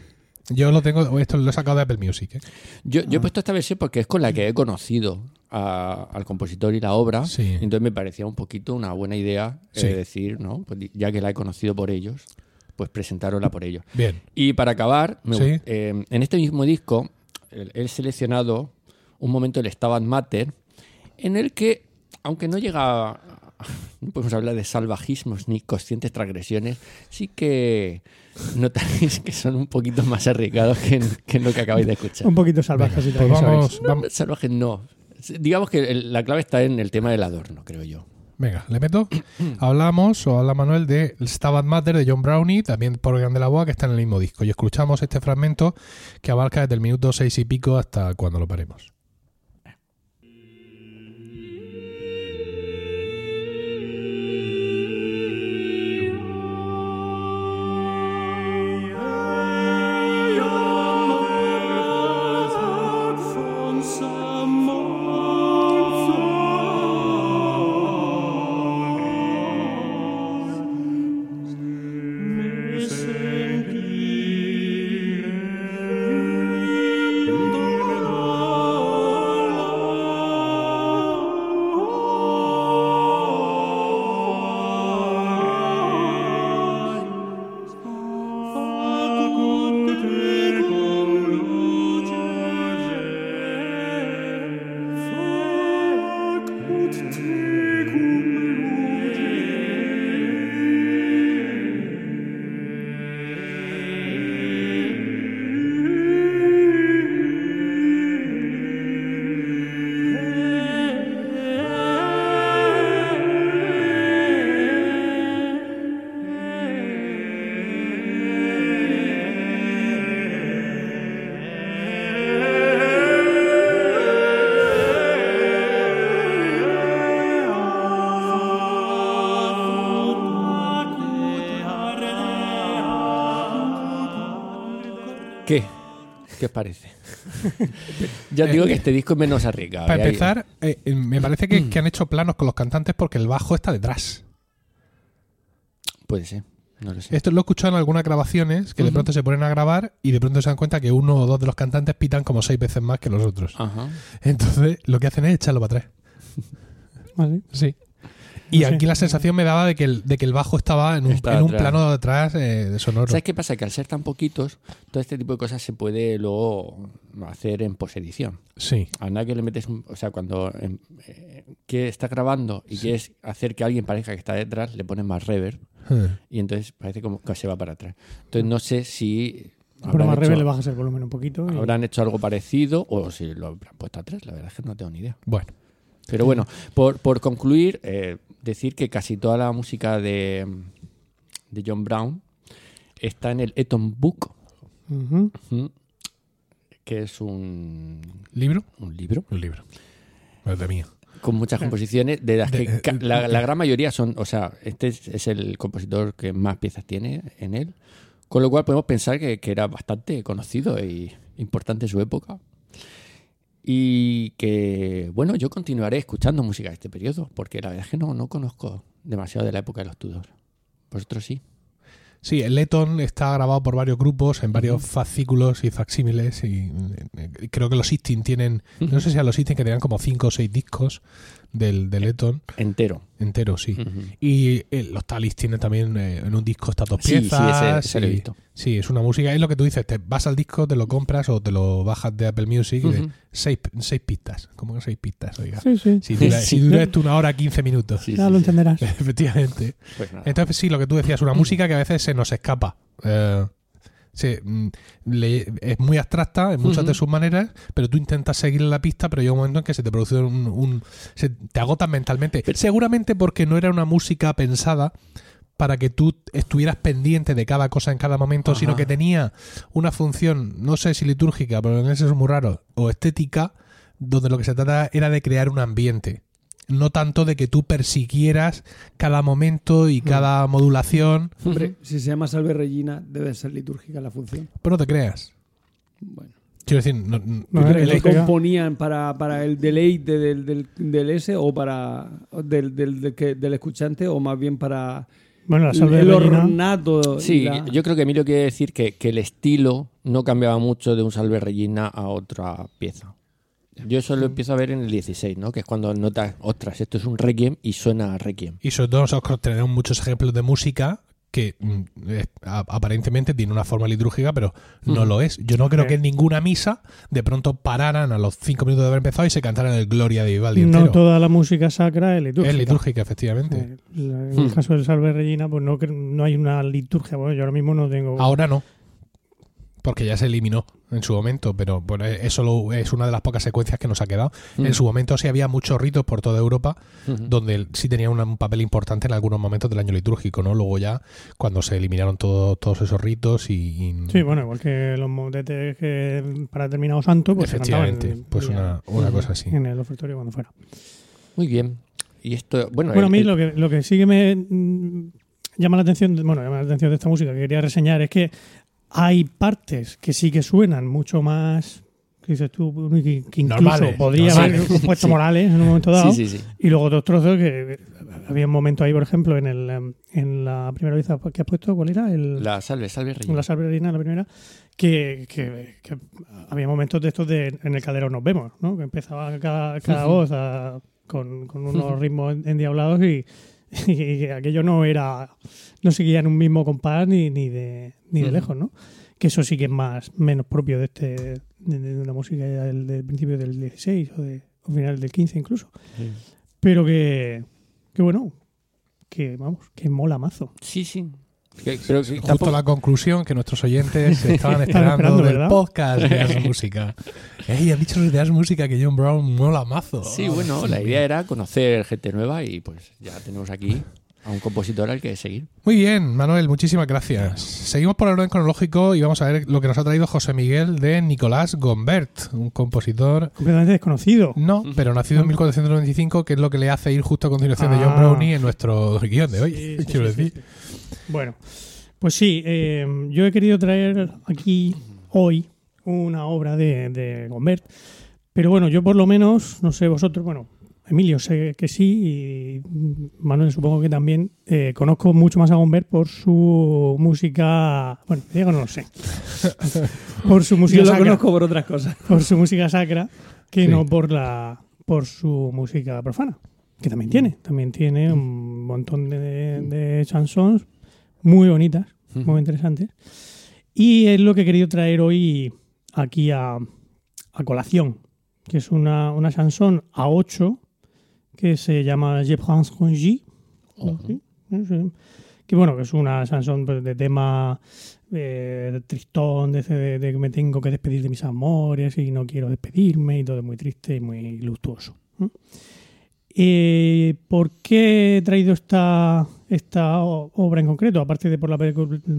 Speaker 1: Yo lo tengo, esto lo he sacado de Apple Music. ¿eh?
Speaker 3: Yo,
Speaker 2: Ah.
Speaker 3: yo he puesto esta versión porque es con la que he conocido a- al compositor y la obra.
Speaker 1: Sí.
Speaker 3: Entonces me parecía un poquito una buena idea eh, decir, ¿no? Pues ya que la he conocido por ellos, pues presentarosla por ellos.
Speaker 1: Bien.
Speaker 3: Y para acabar, me
Speaker 1: Sí.
Speaker 3: gu- eh, en este mismo disco he seleccionado un momento del Stabat Mater en el que, aunque no llega a- no podemos hablar de salvajismos ni conscientes transgresiones, sí que notaréis que son un poquito más arriesgados que en, que en lo que acabáis de escuchar.
Speaker 2: Un poquito salvajes y
Speaker 1: Pues vamos, vamos.
Speaker 3: Salvajes no. Digamos que el- la clave está en el tema del adorno, creo yo.
Speaker 1: Venga, le meto. Hablamos, o habla Manuel, de Stabat Mater de John Brownie, también por Grande la Boa, que está en el mismo disco. Y escuchamos este fragmento que abarca desde el minuto seis y pico hasta cuando lo paremos.
Speaker 3: ¿Qué? ¿Qué os parece? ya os digo que este disco es menos arriesgado.
Speaker 1: Para empezar, eh, eh, me parece que, que han hecho planos con los cantantes porque el bajo está detrás.
Speaker 3: Puede ser, no lo sé.
Speaker 1: Esto lo he escuchado en algunas grabaciones que de pronto se ponen a grabar y de pronto se dan cuenta que uno o dos de los cantantes pitan como seis veces más que los otros.
Speaker 3: Ajá.
Speaker 1: Entonces lo que hacen es echarlo para atrás.
Speaker 2: ¿Vale?
Speaker 1: Sí. Y
Speaker 2: No sé.
Speaker 1: aquí la sensación me daba de que el, de que el bajo estaba en un, en plano de atrás eh, de sonoro.
Speaker 3: ¿Sabes qué pasa? Que al ser tan poquitos, todo este tipo de cosas se puede luego hacer en posedición.
Speaker 1: Sí.
Speaker 3: A nadie le metes un. O sea, cuando em, eh, que está grabando y quieres hacer que alguien parezca que está detrás, le pones más reverb
Speaker 1: Hmm.
Speaker 3: y entonces parece como que se va para atrás. Entonces no sé si. Habrán
Speaker 2: más
Speaker 3: hecho-
Speaker 2: revés le bajas el volumen un poquito. y-
Speaker 3: habrán hecho algo parecido o si lo habrán puesto atrás. La verdad es que no tengo ni idea.
Speaker 1: Bueno.
Speaker 3: Pero bueno, por, por concluir, eh, decir que casi toda la música de, de John Brown está en el Eton Book, que es un,
Speaker 1: ¿Libro?
Speaker 3: un libro
Speaker 1: Un libro. Mío.
Speaker 3: con muchas composiciones, de las que
Speaker 1: De-
Speaker 3: ca- la, la gran mayoría son, o sea, este es, es el compositor que más piezas tiene en él, con lo cual podemos pensar que, que era bastante conocido y importante en su época. Y que, bueno, yo continuaré escuchando música de este periodo, porque la verdad es que no, no conozco demasiado de la época de los Tudor. Vosotros sí.
Speaker 1: Sí, el Letton está grabado por varios grupos en varios fascículos y facsímiles y eh, creo que los Sistine tienen, no sé si a los Sistine que tenían como cinco o seis discos del, del Letton
Speaker 3: Entero.
Speaker 1: entero, sí. Y eh, los Talis tienen también eh, en un disco estas dos
Speaker 3: Sí, sí,
Speaker 1: piezas.
Speaker 3: ese- ese lo he
Speaker 1: y-
Speaker 3: visto.
Speaker 1: Sí, es una música. Es lo que tú dices, te vas al disco, te lo compras o te lo bajas de Apple Music y de
Speaker 3: Ujú.
Speaker 1: seis, seis pistas. ¿Cómo que seis pistas? Oiga.
Speaker 2: Sí, sí.
Speaker 1: Si dura,
Speaker 3: Sí.
Speaker 1: si dura esto una hora 15 minutos.
Speaker 3: Sí,
Speaker 2: Ya
Speaker 3: sí,
Speaker 2: lo
Speaker 3: sí.
Speaker 2: entenderás.
Speaker 1: Efectivamente.
Speaker 3: Pues nada.
Speaker 1: Entonces, sí, lo que tú decías, una música que a veces se nos escapa. Eh, se- mm, le- es muy abstracta en muchas de sus maneras, pero tú intentas seguir la pista, pero llega un momento en que se te produce un. un- se te agotas mentalmente. Seguramente porque no era una música pensada para que tú estuvieras pendiente de cada cosa en cada momento,
Speaker 3: Ajá.
Speaker 1: sino que tenía una función, no sé si litúrgica, pero en ese es muy raro, o estética, donde lo que se trata era de crear un ambiente. No tanto de que tú persiguieras cada momento y cada modulación.
Speaker 4: Hombre, si se llama Salve Regina, debe ser litúrgica la función.
Speaker 1: Pero no te creas.
Speaker 4: Bueno.
Speaker 1: Quiero decir, no- no-
Speaker 2: No,
Speaker 4: ¿Tú
Speaker 2: es
Speaker 4: crees que
Speaker 2: litúrgica.
Speaker 4: componían para, para el deleite del, del, del S o para del, del, del, escuchante o más bien para
Speaker 2: Bueno, la
Speaker 4: el,
Speaker 2: salve
Speaker 4: el ornato?
Speaker 3: Sí,
Speaker 4: la-
Speaker 3: yo creo que Emilio quiere decir que, que el estilo no cambiaba mucho de un Salve Regina a otra pieza. Yo eso lo empiezo a ver en el 16, ¿no? Que es cuando notas, ostras, esto es un Requiem y suena a Requiem.
Speaker 1: y sobre todo nosotros tenemos muchos ejemplos de música que mm, es- a- aparentemente tiene una forma litúrgica, pero no lo es. Yo no creo
Speaker 2: Sí.
Speaker 1: que en ninguna misa de pronto pararan a los cinco minutos de haber empezado y se cantaran el Gloria de Vivaldi
Speaker 2: No
Speaker 1: entero.
Speaker 2: toda la música sacra es litúrgica.
Speaker 1: Es litúrgica, efectivamente.
Speaker 2: Eh, la- En el
Speaker 3: Hmm.
Speaker 2: caso del Salve Regina, pues no, no hay una liturgia. Bueno, yo ahora mismo no tengo.
Speaker 1: Ahora no. Porque ya se eliminó en su momento, pero bueno, eso lo- es una de las pocas secuencias que nos ha quedado.
Speaker 3: Mm.
Speaker 1: En su momento sí había muchos ritos por toda Europa donde sí tenía una- un papel importante en algunos momentos del año litúrgico, ¿no? Luego ya, cuando se eliminaron todo- todos esos ritos y... y-
Speaker 2: Sí, bueno, igual que los motetes que para determinado santo, pues se
Speaker 1: efectivamente,
Speaker 2: en-
Speaker 1: pues una, una cosa así.
Speaker 2: en el ofertorio cuando fuera.
Speaker 3: Muy bien. Y esto, bueno,
Speaker 2: Bueno, a mí
Speaker 3: el-
Speaker 2: lo que, lo que sí que me mm, llama la atención, bueno, llama la atención de esta música que quería reseñar es que hay partes que sí que suenan mucho más, que dices tú, que, incluso
Speaker 1: Normales,
Speaker 2: podría haber compuesto
Speaker 3: Sí.
Speaker 2: Morales en un momento dado.
Speaker 3: Sí.
Speaker 2: Y luego otros trozos que había un momento ahí, por ejemplo, en el em, en la primera vez que has puesto, ¿cuál era? El,
Speaker 3: La salve, salve Regina.
Speaker 2: la salve reina, la primera, que, que- que había momentos de estos de en el calderón nos vemos, ¿no? Que empezaba cada, cada voz a- con, con unos ritmos endiablados y, y que aquello no era, no seguía en un mismo compás ni, ni de ni de lejos, ¿no? Que eso sí que es más menos propio de este de, de una música del, del principio del 16 o de o final del 15 incluso, pero que que bueno, que vamos, que mola mazo.
Speaker 3: Sí, sí. Pero
Speaker 1: Justo
Speaker 3: tampoco-
Speaker 1: la conclusión que nuestros oyentes estaban esperando,
Speaker 2: esperando,
Speaker 1: del podcast de Jazz Música. Ey, han dicho los de Jazz Música que John Brown mola mazo.
Speaker 3: Sí, bueno, la idea era conocer gente nueva y pues ya tenemos aquí a un compositor al que seguir.
Speaker 1: Muy bien, Manuel, muchísimas gracias. Seguimos por el orden cronológico y vamos a ver lo que nos ha traído José Miguel de Nicolás Gombert, un compositor,
Speaker 2: Completamente desconocido.
Speaker 1: no, pero nacido en 1495, que es lo que le hace ir justo a continuación de John
Speaker 2: Ah.
Speaker 1: Brownie en nuestro guion de hoy,
Speaker 2: Sí, sí,
Speaker 1: quiero
Speaker 2: sí,
Speaker 1: decir.
Speaker 2: Bueno, pues sí, eh, yo he querido traer aquí hoy una obra de, de Gombert. Pero bueno, yo por lo menos, no sé vosotros, bueno, Emilio sé que sí y Manuel supongo que también eh, conozco mucho más a Gombert por su música, bueno, Diego no lo sé, por su música
Speaker 4: Yo lo
Speaker 2: sacra,
Speaker 4: conozco por otras cosas.
Speaker 2: por su música sacra que
Speaker 1: Sí.
Speaker 2: no por la por su música profana, que también tiene, también tiene un montón de, de chansons muy bonitas, muy interesantes. Y es lo que he querido traer hoy aquí a, a colación, que es una, una chanson a 8 que se llama Je prends congé. ¿Sí? Sí. Que bueno, que es una chanson pues, de tema eh, tristón, de, de- de que me tengo que despedir de mis amores y no quiero despedirme y todo es muy triste y muy luctuoso. ¿no? Eh, ¿Por qué he traído esta, esta obra en concreto? Aparte de por, la,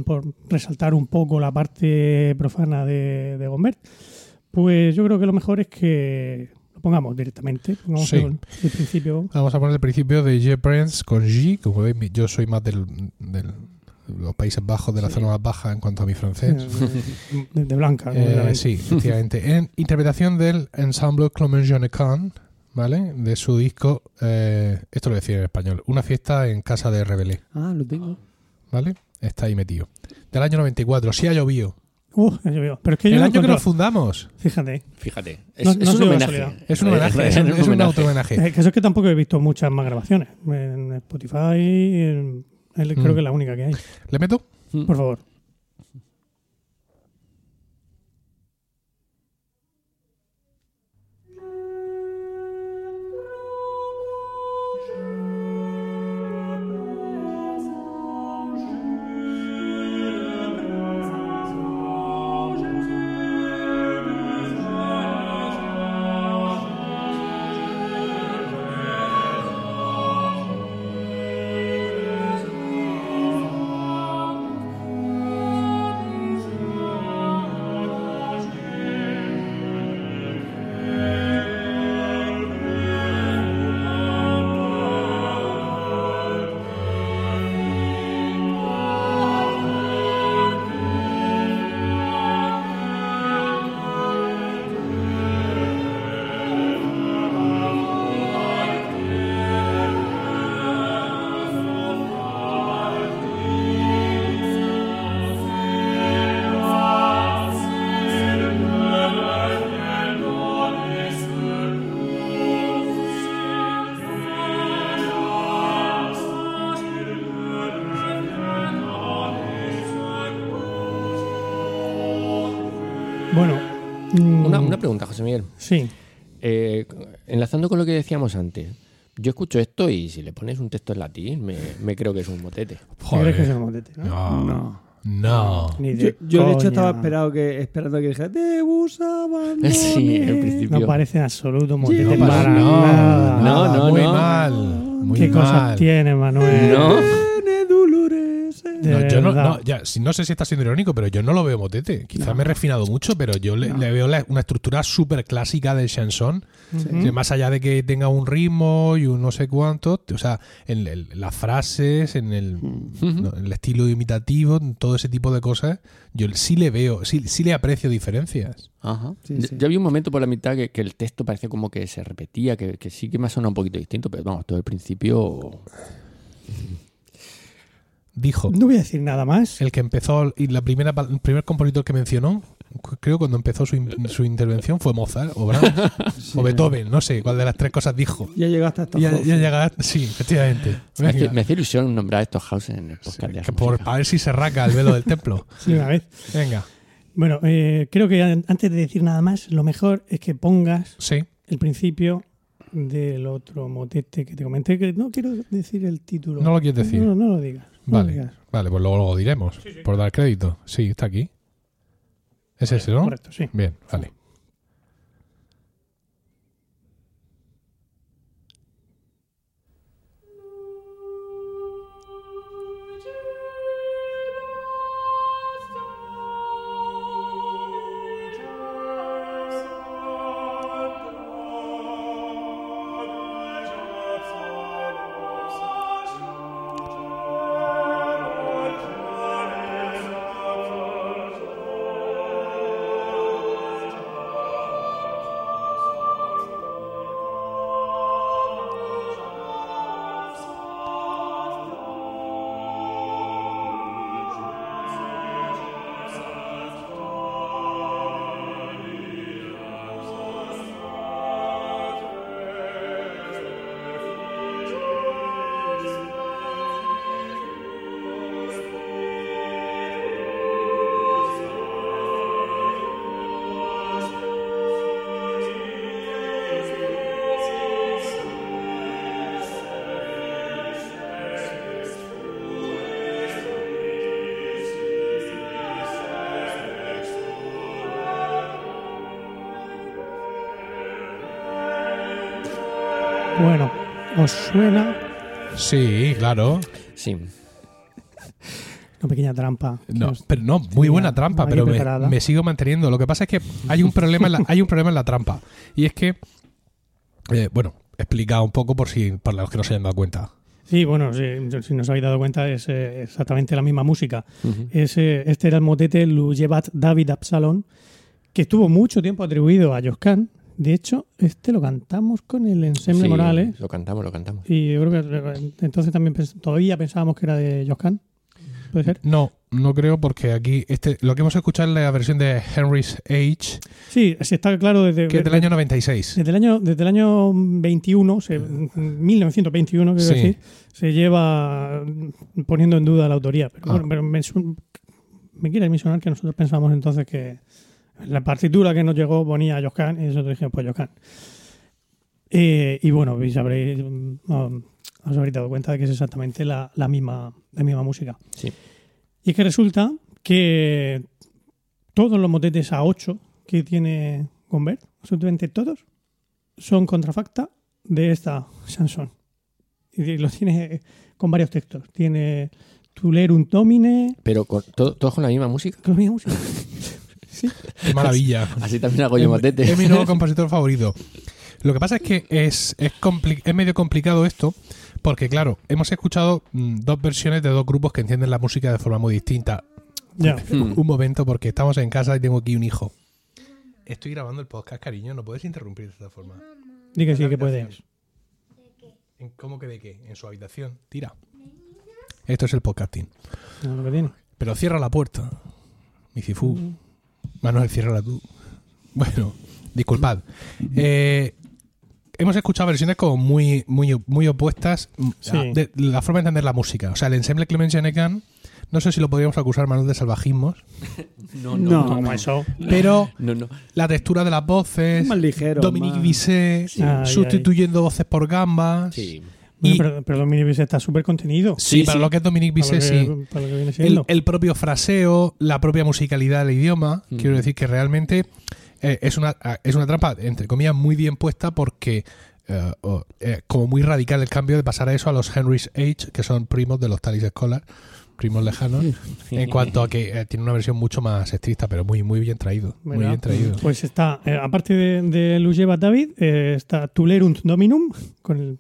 Speaker 2: por resaltar un poco la parte profana de, de Gombert, pues yo creo que lo mejor es que lo pongamos directamente. Pongamos
Speaker 1: Sí.
Speaker 2: el, principio.
Speaker 1: Vamos a poner el principio de Je Prince con G. Como veis, yo soy más del, del- de los Países Bajos, de la
Speaker 2: Sí.
Speaker 1: zona más baja en cuanto a mi francés.
Speaker 2: De, de Blanca.
Speaker 1: Eh, sí, efectivamente. En interpretación del ensemble Clement Jeannecan, ¿vale? De su disco, eh, esto lo voy a decir en español, Una fiesta en casa de Rebelé,
Speaker 4: Ah, lo tengo.
Speaker 1: ¿vale? Está ahí metido. Del año 94, sí ha llovido.
Speaker 2: Uh, ya llovió. Pero es que yo
Speaker 1: El
Speaker 2: no
Speaker 1: año que nos fundamos.
Speaker 2: Fíjate.
Speaker 3: Fíjate. Es,
Speaker 2: No-
Speaker 3: es
Speaker 2: no
Speaker 3: un
Speaker 2: ha
Speaker 3: homenaje.
Speaker 1: Es un homenaje, es un, es un auto-homenaje.
Speaker 2: Eh, que eso es que tampoco he visto muchas más grabaciones. En Spotify, en- en- creo
Speaker 1: Mm.
Speaker 2: que es la única que hay.
Speaker 1: ¿Le meto?
Speaker 2: Por favor. Sí.
Speaker 3: Eh, enlazando con lo que decíamos antes, yo escucho esto y si le pones un texto en latín, me, me creo que es un motete.
Speaker 2: ¿Qué crees que es el motete? no?
Speaker 1: No.
Speaker 4: No.
Speaker 1: No.
Speaker 2: Ni
Speaker 4: Yo,
Speaker 2: de
Speaker 4: yo, de hecho estaba esperado que, esperando que dijera Debus abandone".
Speaker 3: Sí, en principio.
Speaker 2: No parece en absoluto motete
Speaker 4: No
Speaker 2: para
Speaker 1: no,
Speaker 2: nada.
Speaker 3: No, no,
Speaker 1: muy
Speaker 3: no.
Speaker 1: mal. Muy
Speaker 2: ¿Qué cosas tiene, Manuel?
Speaker 3: No.
Speaker 1: No, yo no, no, ya, no sé si está siendo irónico, pero yo no lo veo motete. Quizás me he refinado mucho, pero yo le, le veo la- una estructura súper clásica del chanson. Que Más allá de que tenga un ritmo y un no sé cuánto, o sea, en, el- las frases, en el, no, en el estilo imitativo, en todo ese tipo de cosas, yo sí le veo, sí, sí le aprecio diferencias.
Speaker 3: Ajá.
Speaker 4: Sí,
Speaker 3: Yo-
Speaker 4: sí.
Speaker 3: Yo había un momento por la mitad que, que el texto parecía como que se repetía, que, que sí que me ha sonado un poquito distinto, pero vamos, todo el principio.
Speaker 1: Dijo,
Speaker 2: No voy a decir nada más.
Speaker 1: el que empezó, y la primera, pa- el primer compositor que mencionó, creo cuando empezó su, su intervención fue Mozart o Brahms o Beethoven, no sé cuál de las tres cosas dijo.
Speaker 4: Ya llegaste hasta
Speaker 1: Ya, ya llega, sí, efectivamente.
Speaker 3: Me hace,
Speaker 1: Venga,
Speaker 3: me hace ilusión nombrar estos houses en el podcast
Speaker 1: que por, para ver si se raca el velo del templo.
Speaker 2: Sí, una vez.
Speaker 1: Venga,
Speaker 2: Bueno, eh, creo que an- antes de decir nada más, lo mejor es que pongas
Speaker 1: sí.
Speaker 2: el principio del otro motete que te comenté, que no quiero decir el título.
Speaker 1: No lo quieres decir.
Speaker 2: No, no lo digas.
Speaker 1: Vale, vale, pues luego lo diremos, por dar crédito. Sí, está aquí. Es ese, ¿no?
Speaker 2: Correcto, sí.
Speaker 1: Bien, vale.
Speaker 2: ¿Os suena
Speaker 1: Sí, claro.
Speaker 3: Sí.
Speaker 2: una pequeña trampa?
Speaker 1: No, pero no, muy buena trampa, pero me, sigo manteniendo. Lo que pasa es que hay un problema en la, hay un problema en la trampa. Y es que, eh, bueno, explica un poco por si para los que no se hayan dado cuenta.
Speaker 2: Sí, bueno, si, si no os habéis dado cuenta, es eh, exactamente la misma música. Es, eh, este era el motete Lujevat David Absalon, que estuvo mucho tiempo atribuido a Joscan. De hecho, este lo cantamos con el ensemble
Speaker 3: Sí,
Speaker 2: Morales.
Speaker 3: Lo cantamos, lo cantamos.
Speaker 2: Y yo creo que eh, entonces también pens- todavía pensábamos que era de Joscan. ¿Puede ser?
Speaker 1: No, no creo porque aquí este lo que hemos escuchado es la versión de Henry's Age,
Speaker 2: Sí, sí está claro desde,
Speaker 1: que es del año 96.
Speaker 2: desde el año desde el año 21, se- 1921, quiero
Speaker 1: Sí.
Speaker 2: decir, se lleva poniendo en duda la autoría. Pero,
Speaker 1: Ah.
Speaker 2: bueno, pero me, su- me quiere mencionar que nosotros pensamos entonces que la partitura que nos llegó ponía Joscan y nosotros dijimos pues Joscan. Eh, y bueno, sabréis, mm, um, os habréis dado cuenta de que es exactamente la, la misma, la misma música.
Speaker 3: Sí.
Speaker 2: Y es que resulta que todos los motetes a 8 que tiene Gombert, absolutamente todos, son contrafacta de esta chanson. Y lo tiene con varios textos. Tiene Tulerum Domine,
Speaker 3: Pero con, todo- todos con la misma música.
Speaker 2: con la misma música. sí.
Speaker 1: Qué maravilla.
Speaker 3: Así también hago yo motete.
Speaker 1: Es mi nuevo compositor favorito. Lo que pasa es que es, es, compli- es medio complicado esto, porque claro, hemos escuchado mm, dos versiones de dos grupos que entienden la música de forma muy distinta.
Speaker 2: Ya.
Speaker 3: Mm.
Speaker 1: Un momento, porque estamos en casa y tengo aquí un hijo. Estoy grabando el podcast, cariño, no puedes interrumpir de esta forma.
Speaker 2: Di que sí, que puede.
Speaker 1: habitación. ¿En ¿Cómo que de qué? En su habitación. Tira. Esto es el podcasting.
Speaker 2: No.
Speaker 1: Pero cierra la puerta. Mi cifú. Manuel, ciérrala tú. Bueno, disculpad. Eh, hemos escuchado versiones como muy, muy, muy opuestas mm,
Speaker 2: Sí.
Speaker 1: a- de la forma de entender la música. O sea, el ensemble Clement Jenecan, no sé si lo podríamos acusar, Manuel, de salvajismos,
Speaker 3: No,
Speaker 4: No,
Speaker 2: No, eso.
Speaker 1: pero
Speaker 3: No, no.
Speaker 1: la textura de las voces,
Speaker 4: Es más ligero.
Speaker 1: Dominique
Speaker 4: más-
Speaker 1: Bisset,
Speaker 2: Sí. Ay,
Speaker 1: sustituyendo voces por gambas.
Speaker 3: Sí.
Speaker 2: Bueno,
Speaker 1: Y-
Speaker 2: pero, pero Dominic Bisset está súper contenido.
Speaker 1: Sí,
Speaker 3: Sí,
Speaker 1: para
Speaker 3: sí.
Speaker 1: lo que es Dominique
Speaker 2: Para lo
Speaker 1: Bisset,
Speaker 2: que-
Speaker 1: sí.
Speaker 2: para lo que viene
Speaker 1: El,
Speaker 2: siendo.
Speaker 1: el propio fraseo, la propia musicalidad del idioma.
Speaker 3: Mm.
Speaker 1: Quiero decir que realmente eh, es, una, es una trampa, entre comillas, muy bien puesta porque eh, eh, como muy radical el cambio de pasar a eso a los Henry's Age, que son primos de los Talis Scholar, primos lejanos, en cuanto a que eh, tiene una versión mucho más estricta, pero muy, muy bien traído. Muy bien traído.
Speaker 2: Pues está, eh, aparte de, de Lugeva David, eh, está Tulerunt Dominum, con el-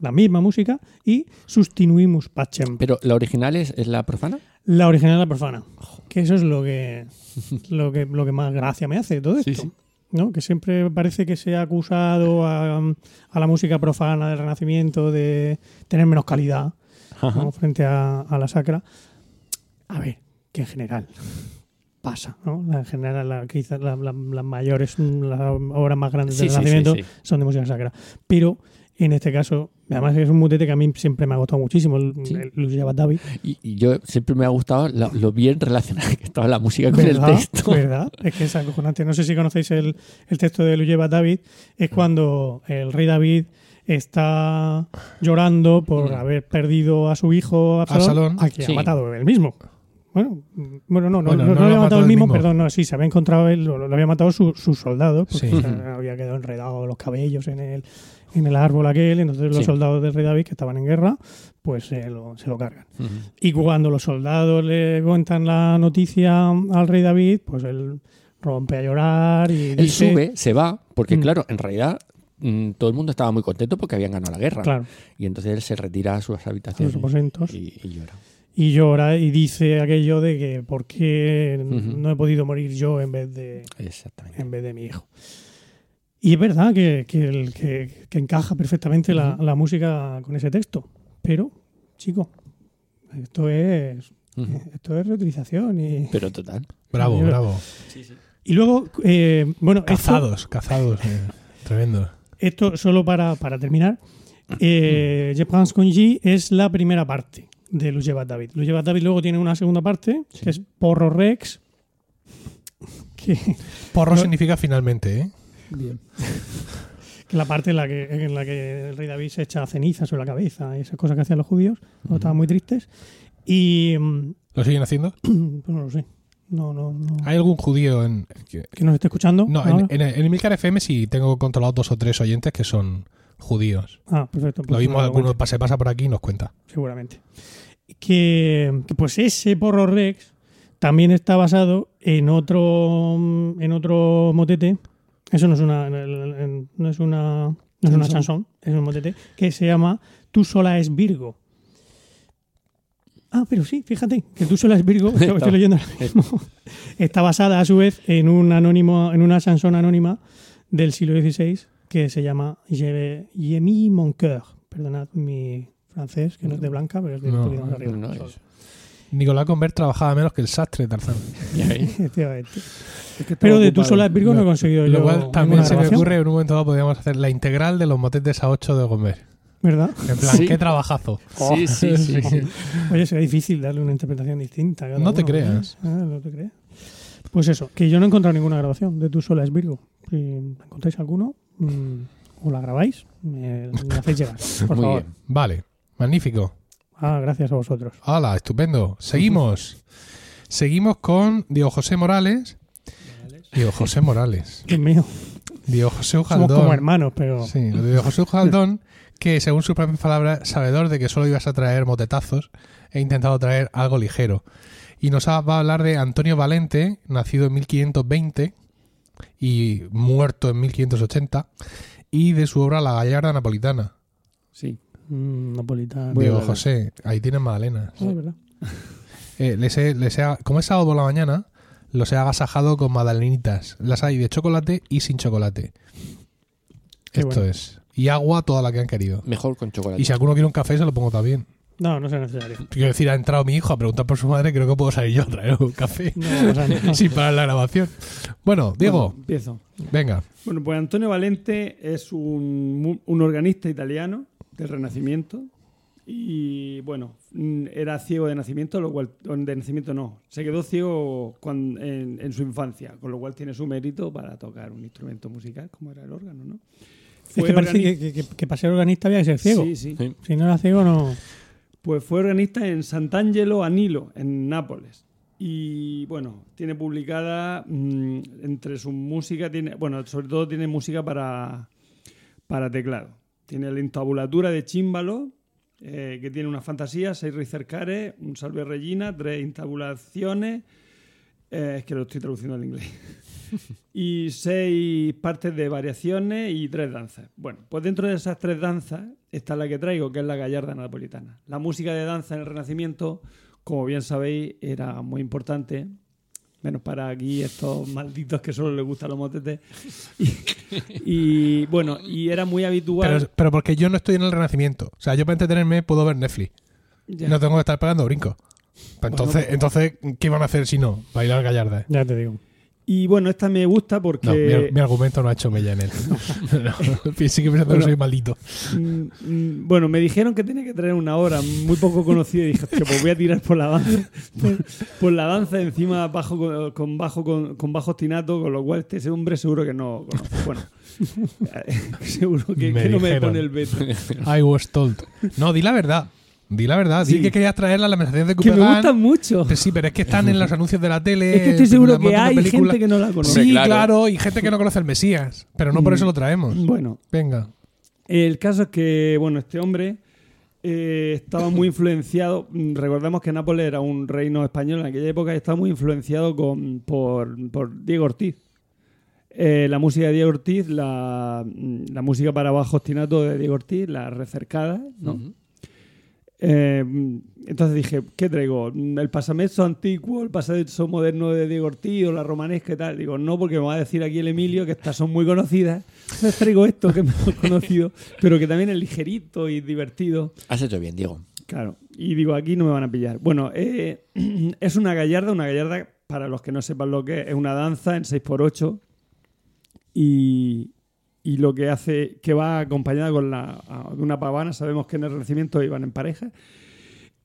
Speaker 2: la misma música, y Sustinuimus Pacem,
Speaker 3: Pero la original es, es la profana.
Speaker 2: la original de la profana. Que eso es lo que, lo que, lo que más gracia me hace todo esto.
Speaker 3: Sí, sí.
Speaker 2: ¿no? Que siempre parece que se ha acusado a, a la música profana del Renacimiento de tener menos calidad ¿no? frente a, a la sacra. A ver, que en general pasa, ¿no? En general, la- quizás la- la- las mayores, las obras más grandes
Speaker 3: Sí,
Speaker 2: del Renacimiento son de música sacra. Pero en este caso, además es un mutete que a mí siempre me ha gustado muchísimo, el,
Speaker 3: Sí.
Speaker 2: el Lucia David.
Speaker 3: Y, y yo siempre me ha gustado lo bien relacionada que estaba la música con el texto.
Speaker 2: ¿Verdad? Es que es acojonante. No sé si conocéis el, el texto de Luyeva David. Es cuando el rey David está llorando por
Speaker 3: Mm.
Speaker 2: haber perdido a su hijo Absalón,
Speaker 1: Absalón.
Speaker 2: a quien
Speaker 3: Sí.
Speaker 2: ha matado él mismo. Bueno, bueno, no, no,
Speaker 1: Bueno,
Speaker 2: no,
Speaker 1: lo
Speaker 2: lo
Speaker 1: ha
Speaker 2: había matado él mismo,
Speaker 1: mismo.
Speaker 2: perdón, no, sí, se había encontrado él, lo, lo había matado su- sus soldados, porque
Speaker 1: Sí.
Speaker 2: se había quedado enredado los cabellos en el, en el árbol aquel, entonces los
Speaker 3: Sí.
Speaker 2: soldados del rey David que estaban en guerra, pues se lo, se lo cargan. Y cuando los soldados le cuentan la noticia al rey David, pues él rompe a llorar y
Speaker 3: Él
Speaker 2: dice...
Speaker 3: sube, se va, porque
Speaker 2: Mm.
Speaker 3: claro, en realidad mm, todo el mundo estaba muy contento porque habían ganado la guerra.
Speaker 2: Claro,
Speaker 3: Y entonces él se retira a sus
Speaker 2: a
Speaker 3: habitaciones
Speaker 2: los
Speaker 3: y, y llora.
Speaker 2: Y llora y dice aquello de que ¿por qué no he podido morir yo en vez de, en vez de mi hijo? Y es verdad que, que, el- que- que encaja perfectamente la, música con ese texto. Pero, chico, esto es, esto es reutilización. Y,
Speaker 3: Pero total.
Speaker 1: Bravo,
Speaker 2: Yo-
Speaker 1: bravo.
Speaker 2: y luego, eh, bueno, esto-
Speaker 1: Cazados, cazados. eh, tremendo.
Speaker 2: Esto solo para, para terminar. Eh, Je pense con G es la primera parte de Lujevat David. Lujevat David luego tiene una segunda parte,
Speaker 3: Sí.
Speaker 2: que es Porro Rex. Que,
Speaker 1: Porro
Speaker 2: No-
Speaker 1: significa finalmente, ¿eh?
Speaker 4: Bien.
Speaker 2: que la parte en la que, en la que el rey David se echa ceniza sobre la cabeza y esas cosas que hacían los judíos, cuando estaban muy tristes. Y mm,
Speaker 1: ¿Lo siguen haciendo?
Speaker 2: pues no lo sé. No, no, no.
Speaker 1: ¿Hay algún judío en, que-
Speaker 2: Que nos esté escuchando.
Speaker 1: No,
Speaker 2: ahora?
Speaker 1: en, en, en Emilcar FM sí tengo controlados dos o tres oyentes que son judíos.
Speaker 2: Ah, perfecto. pues
Speaker 1: Lo mismo alguno se pasa por aquí y nos cuenta.
Speaker 2: Seguramente. Que, que, pues ese porro Rex también está basado en otro en otro motete. Eso no es una no es una no es una chanson, es un motete que se llama Tú sola es Virgo. Ah, pero sí, fíjate, que tú sola es Virgo, estoy, estoy leyendo ahora mismo. Está basada a su vez en un anónimo, en una chanson anónima del siglo XVI que se llama Je, Je mis mon cœur. Perdonad mi francés, que no es de blanca, pero es de
Speaker 1: No,
Speaker 2: un poquito más arriba.
Speaker 3: No
Speaker 1: Nicolás Convert trabajaba menos que el sastre de Tarzán.
Speaker 2: Efectivamente.
Speaker 4: Es que estaba
Speaker 2: Pero de tú
Speaker 4: ocupado.
Speaker 2: sola es Virgo no, he
Speaker 1: Lo-
Speaker 2: conseguido
Speaker 1: Lo
Speaker 2: yo
Speaker 1: cual también se me ocurre en un momento dado podríamos hacer la integral de los motetes a 8 de Convert.
Speaker 2: ¿Verdad?
Speaker 1: En plan,
Speaker 3: Sí.
Speaker 1: qué trabajazo.
Speaker 3: Sí, sí, sí, sí.
Speaker 2: Oye, será difícil darle una interpretación distinta.
Speaker 1: No te
Speaker 2: uno,
Speaker 1: creas.
Speaker 2: ¿eh? Ah, no te creas. Pues eso, que yo no he encontrado ninguna grabación de Tú sola es Virgo. Si encontráis alguno, mm, o la grabáis, me, me hacéis llegar, por
Speaker 3: Muy
Speaker 2: favor.
Speaker 3: bien.
Speaker 1: Vale, magnífico.
Speaker 2: Ah, gracias a vosotros.
Speaker 1: Hola, estupendo. Seguimos. Seguimos con Diego José Morales. Diego José Morales.
Speaker 2: Dios mío,
Speaker 1: Diego José
Speaker 2: somos
Speaker 1: Ujaldón.
Speaker 2: como hermanos, pero
Speaker 1: Sí, Diego José Ujaldón, que según sus propias palabras, sabedor de que solo ibas a traer motetazos, he intentado traer algo ligero. Y nos va a hablar de Antonio Valente, nacido en 1520 y muerto en 1580, y de su obra La Gallarda Napolitana.
Speaker 4: Sí.
Speaker 2: Mm, napolitano.
Speaker 4: Hablar.
Speaker 1: José, ahí tienes magdalenas.
Speaker 2: Ah, es verdad.
Speaker 1: Eh, les he- les he- como es sábado por la mañana, los he agasajado con magdalenitas. Las hay de chocolate y sin chocolate.
Speaker 2: Qué
Speaker 1: Esto
Speaker 2: bueno.
Speaker 1: es. Y agua toda la que han querido.
Speaker 3: Mejor con chocolate.
Speaker 1: Y si alguno quiere un café, se lo pongo también.
Speaker 2: No, no es necesario.
Speaker 1: Quiero decir, ha entrado mi hijo a preguntar por su madre, creo que puedo salir yo a traer un café
Speaker 2: No, o sea, no.
Speaker 1: sin parar la grabación. Bueno, Diego,
Speaker 4: Bueno, empiezo.
Speaker 1: venga.
Speaker 4: Bueno, pues Antonio Valente es un, un organista italiano del Renacimiento y bueno, mm, era ciego de nacimiento, lo cual de nacimiento no, se quedó ciego cuan- en, en su infancia, con lo cual tiene su mérito para tocar un instrumento musical como era el órgano, ¿no?
Speaker 2: Es que parece que, que, que- que para ser organista había que ser ciego.
Speaker 4: Sí, sí.
Speaker 3: Sí.
Speaker 2: Si no era ciego, no.
Speaker 4: Pues fue organista en Sant'Angelo a Nilo, en Nápoles. Y bueno, tiene publicada mm, entre su música, tiene, bueno, sobre todo tiene música para, para teclado. Tiene la intabulatura de címbalo, eh, que tiene una fantasía, seis ricercares, un salve regina, tres intabulaciones, eh, es que lo estoy traduciendo al inglés, y seis partes de variaciones y tres danzas. Bueno, pues dentro de esas tres danzas está la que traigo, que es la gallarda napolitana. La música de danza en el Renacimiento, como bien sabéis, era muy importante. Menos para aquí estos malditos que solo les gustan los motetes. Y, y, bueno, y era muy habitual.
Speaker 1: Pero, pero porque yo no estoy en el renacimiento. O sea, yo para entretenerme puedo ver Netflix.
Speaker 4: Ya.
Speaker 1: No tengo que estar pegando brincos. Pues entonces,
Speaker 4: pues-
Speaker 1: entonces, ¿qué van a hacer si no? Bailar gallarda.
Speaker 2: Ya te digo.
Speaker 4: Y bueno, esta me gusta porque.
Speaker 1: No, mi, ar- mi argumento no ha hecho mella en él. No, sigue pensando
Speaker 4: Bueno.
Speaker 1: que soy maldito.
Speaker 4: Mm, mm, Bueno, me dijeron que tenía que traer una obra muy poco conocida y dije, "Hostia, pues voy a tirar por la danza. Por, por la danza encima bajo con, con bajo con, con bajo ostinato, con lo cual este hombre seguro que no conoce. Bueno, seguro que,
Speaker 1: Me
Speaker 4: que no me pone el veto.
Speaker 1: I was told. No, di la verdad. Di la verdad. Di
Speaker 4: Sí.
Speaker 1: que querías traer la lamentación de
Speaker 4: Que me gustan mucho.
Speaker 1: Pero sí, pero es que están en los anuncios de la tele.
Speaker 4: Es que estoy seguro que hay
Speaker 1: películas.
Speaker 4: gente que no la conoce.
Speaker 1: Sí, claro.
Speaker 3: claro.
Speaker 1: y gente que no conoce el Mesías. Pero no por
Speaker 4: Mm.
Speaker 1: eso lo traemos.
Speaker 4: Bueno,
Speaker 1: Venga.
Speaker 4: El caso es que, bueno, este hombre eh, estaba muy influenciado. mm, Recordemos que Nápoles era un reino español en aquella época y estaba muy influenciado con, por, por Diego Ortiz. Eh, la música de Diego Ortiz, la, mm, la música para bajo ostinato de Diego Ortiz, la recercada, ¿no? Eh, entonces dije, ¿qué traigo? ¿El pasamezzo antiguo, el pasamezzo moderno de Diego Ortiz o la romanesca y tal? Digo, no, porque me va a decir aquí el Emilio que estas son muy conocidas. Entonces traigo esto que es mejor conocido, pero que también es ligerito y divertido.
Speaker 3: Has hecho bien, Diego.
Speaker 4: Claro, y digo, aquí no me van a pillar. Bueno, eh, es una gallarda, una gallarda, para los que no sepan lo que es, es una danza en 6x8 y, y lo que hace, que va acompañada con la, a- de una pavana, sabemos que en el Renacimiento iban en pareja,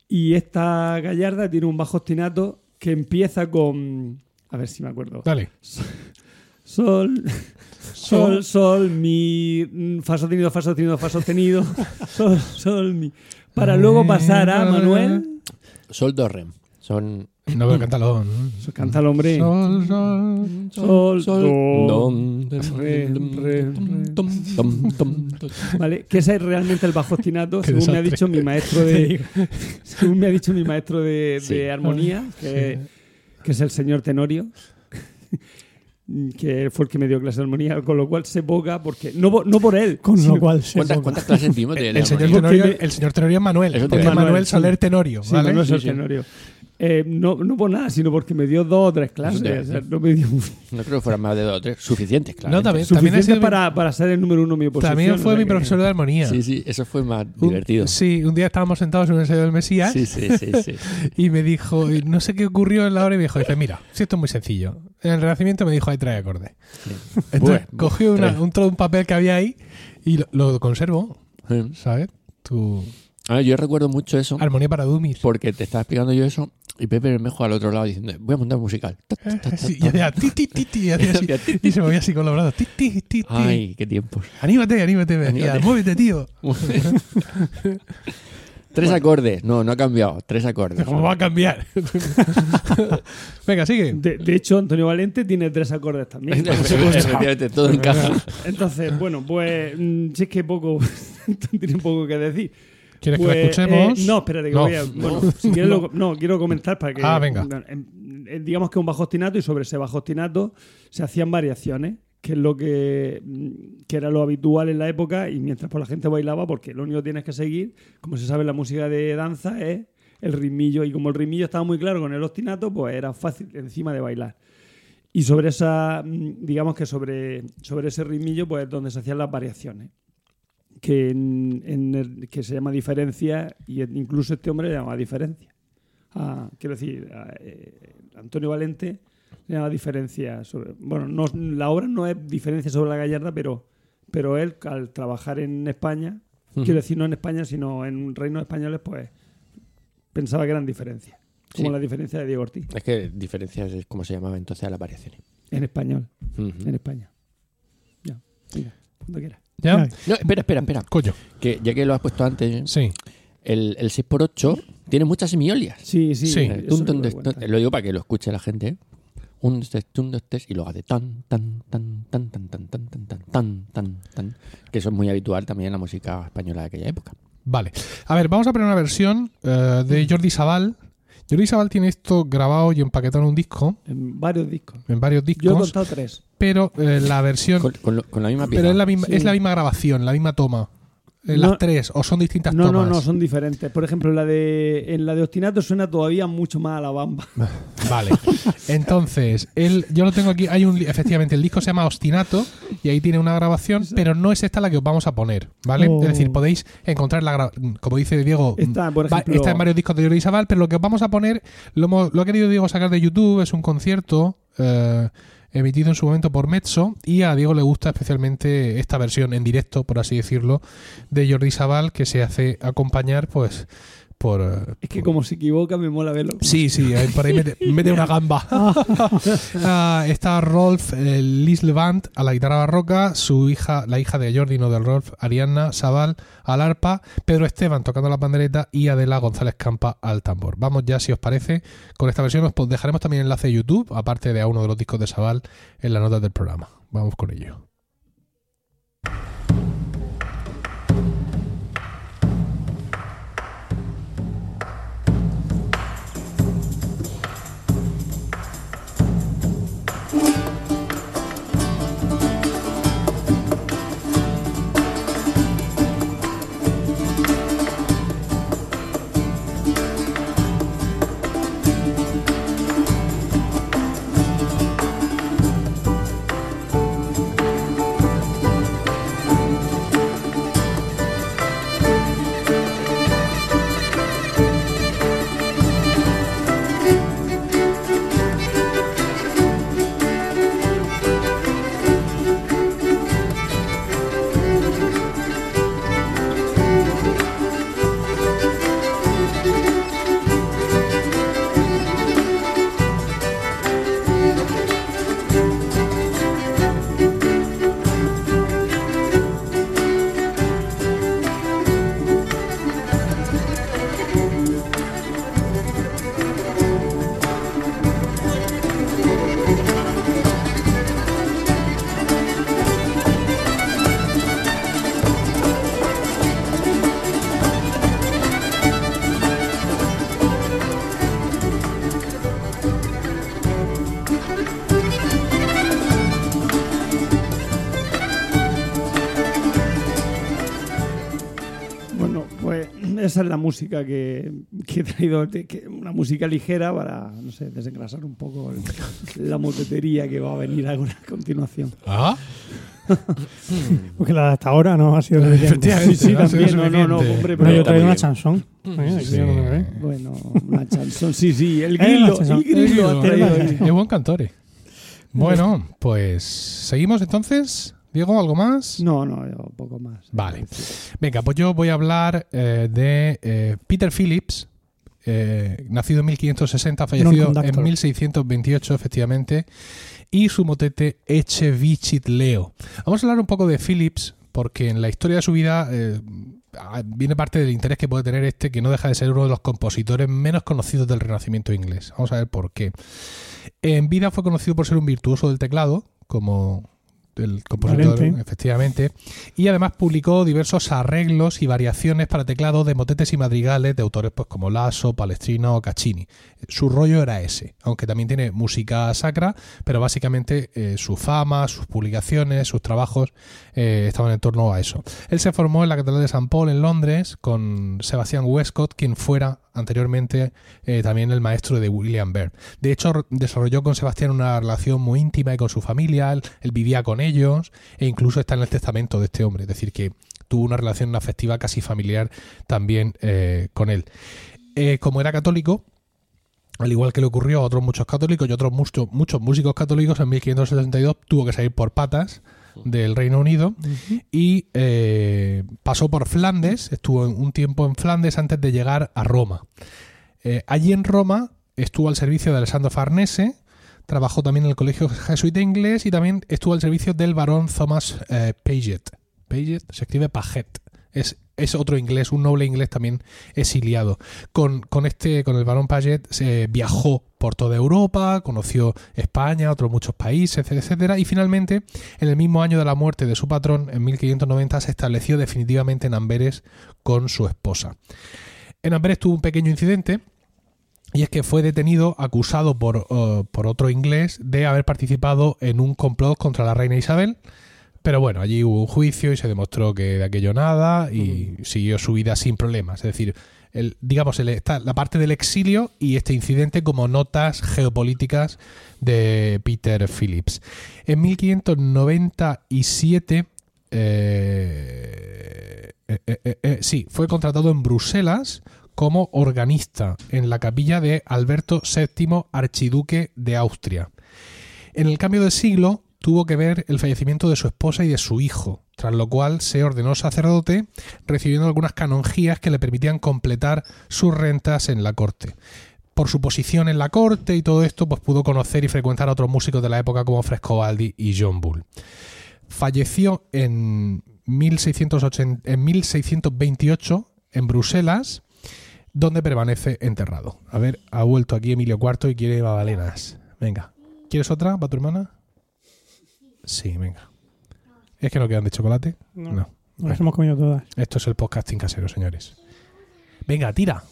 Speaker 4: y esta gallarda tiene un bajo ostinato que empieza con, a ver si me acuerdo,
Speaker 1: Dale.
Speaker 4: sol, sol, sol, mi, fa sostenido, fa sostenido, fa sostenido, sol, sol, mi, para luego pasar a Manuel.
Speaker 3: Sol do rem. Son
Speaker 1: No veo cántalo.
Speaker 4: Canta el hombre.
Speaker 1: Sol, sol.
Speaker 4: Sol,
Speaker 3: sol,
Speaker 4: Re, re, re.
Speaker 3: Tom, tom, tom, tom.
Speaker 4: ¿Vale? Que ese es realmente el bajo ostinato, según me ha dicho mi maestro de, según me ha dicho mi maestro de,
Speaker 3: Sí.
Speaker 4: de armonía, que, que es el señor Tenorio, que fue el que me dio clase de armonía, con lo cual sé poca, porque no, no por él,
Speaker 2: Con lo cual se
Speaker 3: ¿Cuántas, clases vimos de
Speaker 1: El, señor Tenorio,
Speaker 4: me-
Speaker 1: el señor Tenorio es Manuel,
Speaker 3: a
Speaker 1: Manuel
Speaker 4: Manuel, sí.
Speaker 1: Soler Tenorio,
Speaker 4: Sí,
Speaker 1: ¿vale?
Speaker 4: Manuel
Speaker 3: Sí,
Speaker 4: Sol
Speaker 3: sí.
Speaker 4: Tenorio. Eh, no, no por nada, sino porque me dio dos o tres clases. O sea, no me dio
Speaker 3: No creo que fueran más de dos o tres. Suficientes, claro.
Speaker 1: No, también, también, mi-
Speaker 4: para, para ser el número uno en mi oposición.
Speaker 1: también
Speaker 4: o
Speaker 1: fue
Speaker 4: sea
Speaker 1: mi
Speaker 4: que-
Speaker 1: profesor de armonía.
Speaker 3: Sí, sí, eso fue más
Speaker 1: Un-
Speaker 3: divertido.
Speaker 1: Sí, un día estábamos sentados en un ensayo del Mesías
Speaker 3: Sí, sí, sí, sí.
Speaker 1: y me dijo, y no sé qué ocurrió en la hora y me dijo, dice, mira, si esto es muy sencillo. En el Renacimiento me dijo, hay tres acordes. Entonces
Speaker 3: Bueno,
Speaker 1: cogió una-
Speaker 3: tres.
Speaker 1: un trozo de un papel que había ahí y lo, lo conservo,
Speaker 3: Sí.
Speaker 1: ¿sabes? Tu
Speaker 3: Ah, yo recuerdo mucho eso
Speaker 1: armonía para dummies.
Speaker 3: porque te estaba explicando yo eso y Pepe Bermejo al otro lado diciendo, voy a montar un musical.
Speaker 1: Y hacía ti, ti, ti, ti, y se movía así con los brazos. Ti, ti, ti, ti.
Speaker 3: Ay, qué tiempos.
Speaker 1: Anímate, anímate,
Speaker 3: Anímate.
Speaker 1: muévete, tío.
Speaker 3: Tres acordes. No, no ha cambiado. Tres acordes.
Speaker 1: ¿Cómo va a cambiar? Venga, sigue.
Speaker 4: De, de hecho, Antonio Valente tiene tres acordes también.
Speaker 3: Efectivamente, todo encaja.
Speaker 4: Entonces, bueno, pues mm, si es que poco, tiene poco que decir.
Speaker 1: ¿Quieres que
Speaker 4: Pues,
Speaker 1: la escuchemos?
Speaker 4: eh, no, espérate, que
Speaker 1: No.
Speaker 4: voy a. Bueno, si quieres, lo- no, quiero comentar para que.
Speaker 1: Ah, venga.
Speaker 4: eh, digamos que un bajo ostinato y sobre ese bajo ostinato se hacían variaciones, que es lo que, mm, que era lo habitual en la época y mientras pues, la gente bailaba, porque lo único que tienes que seguir, como se sabe en la música de danza, es el ritmillo. Y como el ritmillo estaba muy claro con el ostinato, pues era fácil encima de bailar. Y sobre esa, mm, digamos que sobre, sobre ese ritmillo, pues es donde se hacían las variaciones. Que, en- en el- que se llama diferencia, y incluso este hombre le llama diferencia. Ah, quiero decir, a, eh, Antonio Valente le llama diferencia sobre. Bueno, no, la obra no es diferencia sobre la gallarda, pero, pero él, al trabajar en España, quiero decir, no en España, sino en reinos españoles, pues pensaba que eran diferencias. Como
Speaker 3: Sí.
Speaker 4: la diferencia de Diego Ortiz,
Speaker 3: Es que diferencias es como se llamaba entonces a las variaciones.
Speaker 4: en español, en España. Ya, mira, cuando quieras.
Speaker 1: ¿Ya?
Speaker 3: No, espera, espera, espera.
Speaker 1: Coño.
Speaker 3: Que ya que lo has puesto antes,
Speaker 1: Sí.
Speaker 3: el, el 6x8 tiene muchas semiolias.
Speaker 4: Sí, sí.
Speaker 1: Sí.
Speaker 3: Eh,
Speaker 4: eso
Speaker 3: tun, tun,
Speaker 4: lo
Speaker 3: des-
Speaker 4: cuenta.
Speaker 3: tun. lo digo para que lo escuche la gente. ¿eh? Un, dos, tres, tun, dos, tres, y luego hace tan, tan, tan, tan, tan, tan, tan, tan, tan, tan, tan, tan. Que eso es muy habitual también en la música española de aquella época.
Speaker 1: Vale. A ver, vamos a poner una versión eh, de Jordi Sabal. Jordi Sabal tiene esto grabado y empaquetado en un disco,
Speaker 4: En varios discos.
Speaker 1: en varios
Speaker 4: Yo he
Speaker 1: discos,
Speaker 4: contado tres.
Speaker 1: pero eh, la versión...
Speaker 3: Con, con lo- con la misma pieza.
Speaker 1: Pero es la misma,
Speaker 4: Sí.
Speaker 1: es la misma grabación, la misma toma. Eh,
Speaker 4: No.
Speaker 1: las tres, o son distintas
Speaker 4: No, no,
Speaker 1: tomas.
Speaker 4: no, son diferentes. Por ejemplo, la de, en la de Ostinato suena todavía mucho más a la bamba.
Speaker 1: Vale. Entonces, él, yo lo tengo aquí. Hay un, efectivamente, el disco se llama Ostinato y ahí tiene una grabación, pero no es esta la que os vamos a poner, ¿vale?
Speaker 2: Oh.
Speaker 1: Es decir, podéis encontrar la gra- como dice Diego,
Speaker 4: Está, por
Speaker 1: va-
Speaker 4: ejemplo-
Speaker 1: está en varios discos de Jordi Sabal, pero lo que os vamos a poner, lo, lo ha querido Diego sacar de YouTube, es un concierto eh, emitido en su momento por Mezzo y a Diego le gusta especialmente esta versión en directo, por así decirlo, de Jordi Sabal que se hace acompañar, pues, por... eh,
Speaker 4: Es que como se equivoca, me mola verlo.
Speaker 1: Sí, sí, por ahí mete, mete una gamba. Ah, está Rolf eh, Lislevant a la guitarra barroca, su hija, la hija de Jordi, no del Rolf, Arianna Sabal al arpa, Pedro Esteban tocando la pandereta y Adela González Campa al tambor. Vamos ya, si os parece, con esta versión os dejaremos también el enlace de YouTube, aparte de a uno de los discos de Sabal, en las notas del programa. Vamos con ello.
Speaker 4: Esa es la música que, que he traído, que, una música ligera para, no sé, desengrasar un poco el- la motetería que va a venir a continuación.
Speaker 1: Ah,
Speaker 2: Porque la de hasta ahora no ha sido suficiente.
Speaker 4: Sí, sí,
Speaker 1: no
Speaker 4: también, no, no, no, hombre,
Speaker 2: No,
Speaker 4: pero
Speaker 2: yo
Speaker 3: está
Speaker 2: traigo una aquí
Speaker 1: Sí.
Speaker 2: no.
Speaker 4: Bueno, una chanson, sí, sí, el
Speaker 2: Eh,
Speaker 4: grillo,
Speaker 2: chanson.
Speaker 4: el grillo ha traído ahí.
Speaker 1: Es buen cantore. Bueno, pues seguimos entonces. Diego, ¿algo más?
Speaker 4: No, no, yo poco más.
Speaker 1: Vale. Venga, pues yo voy a hablar eh, de eh, Peter Phillips, eh, nacido en 1560, fallecido en
Speaker 2: Non-conductor.
Speaker 1: 1628, efectivamente, y su motete Eche Vicit Leo. Vamos a hablar un poco de Phillips, porque en la historia de su vida eh, ah, viene parte del interés que puede tener este, que no deja de ser uno de los compositores menos conocidos del Renacimiento inglés. Vamos a ver por qué. En vida fue conocido por ser un virtuoso del teclado, como el compositor,
Speaker 2: Valente.
Speaker 1: efectivamente, y además publicó diversos arreglos y variaciones para teclado de motetes y madrigales de autores pues como Lasso, Palestrino o Caccini. Su rollo era ese, aunque también tiene música sacra, pero básicamente eh, su fama, sus publicaciones, sus trabajos eh, estaban en torno a eso. Él se formó en la Catedral de San Paul en Londres con Sebastian Westcott, quien fuera anteriormente eh, también el maestro de William Byrd. De hecho, desarrolló con Sebastián una relación muy íntima y con su familia, él, él vivía con ellos e incluso está en el testamento de este hombre, es decir, que tuvo una relación afectiva casi familiar también eh, con él. Eh, como era católico, al igual que le ocurrió a otros muchos católicos y otros muchos, muchos músicos católicos, en 1562 tuvo que salir por patas del Reino Unido y eh, pasó por Flandes, estuvo un tiempo en Flandes antes de llegar a Roma. Eh, allí en Roma estuvo al servicio de Alessandro Farnese, trabajó también en el Colegio Jesuita Inglés y también estuvo al servicio del barón Thomas eh, Paget. Paget se escribe Paget. Es, es otro inglés, un noble inglés también exiliado. Con, con este, con el barón Paget se viajó por toda Europa, conoció España, otros muchos países, etcétera, etcétera, y finalmente, en el mismo año de la muerte de su patrón, en 1590, se estableció definitivamente en Amberes con su esposa. En Amberes tuvo un pequeño incidente, y es que fue detenido, acusado por, eh, por otro inglés de haber participado en un complot contra la reina Isabel. Pero bueno, allí hubo un juicio y se demostró que de aquello nada y siguió su vida sin problemas. Es decir, el, digamos, el- está la parte del exilio y este incidente como notas geopolíticas de Peter Phillips. En 1597, eh, eh, eh, eh, eh, sí, fue contratado en Bruselas como organista en la capilla de Alberto VII, archiduque de Austria. En el cambio de siglo tuvo que ver el fallecimiento de su esposa y de su hijo, tras lo cual se ordenó sacerdote, recibiendo algunas canonjías que le permitían completar sus rentas en la corte. Por su posición en la corte y todo esto, pues pudo conocer y frecuentar a otros músicos de la época como Frescobaldi y John Bull. Falleció en, 1680 en 1628 en Bruselas, donde permanece enterrado. A ver, ha vuelto aquí Emilio IV y quiere babalenas. Venga. ¿Quieres otra para tu hermana? Sí, venga. ¿Es que no quedan de chocolate?
Speaker 2: No.
Speaker 1: No.
Speaker 2: Nos las hemos comido todas.
Speaker 1: Esto es el podcasting casero, señores. Venga, tira.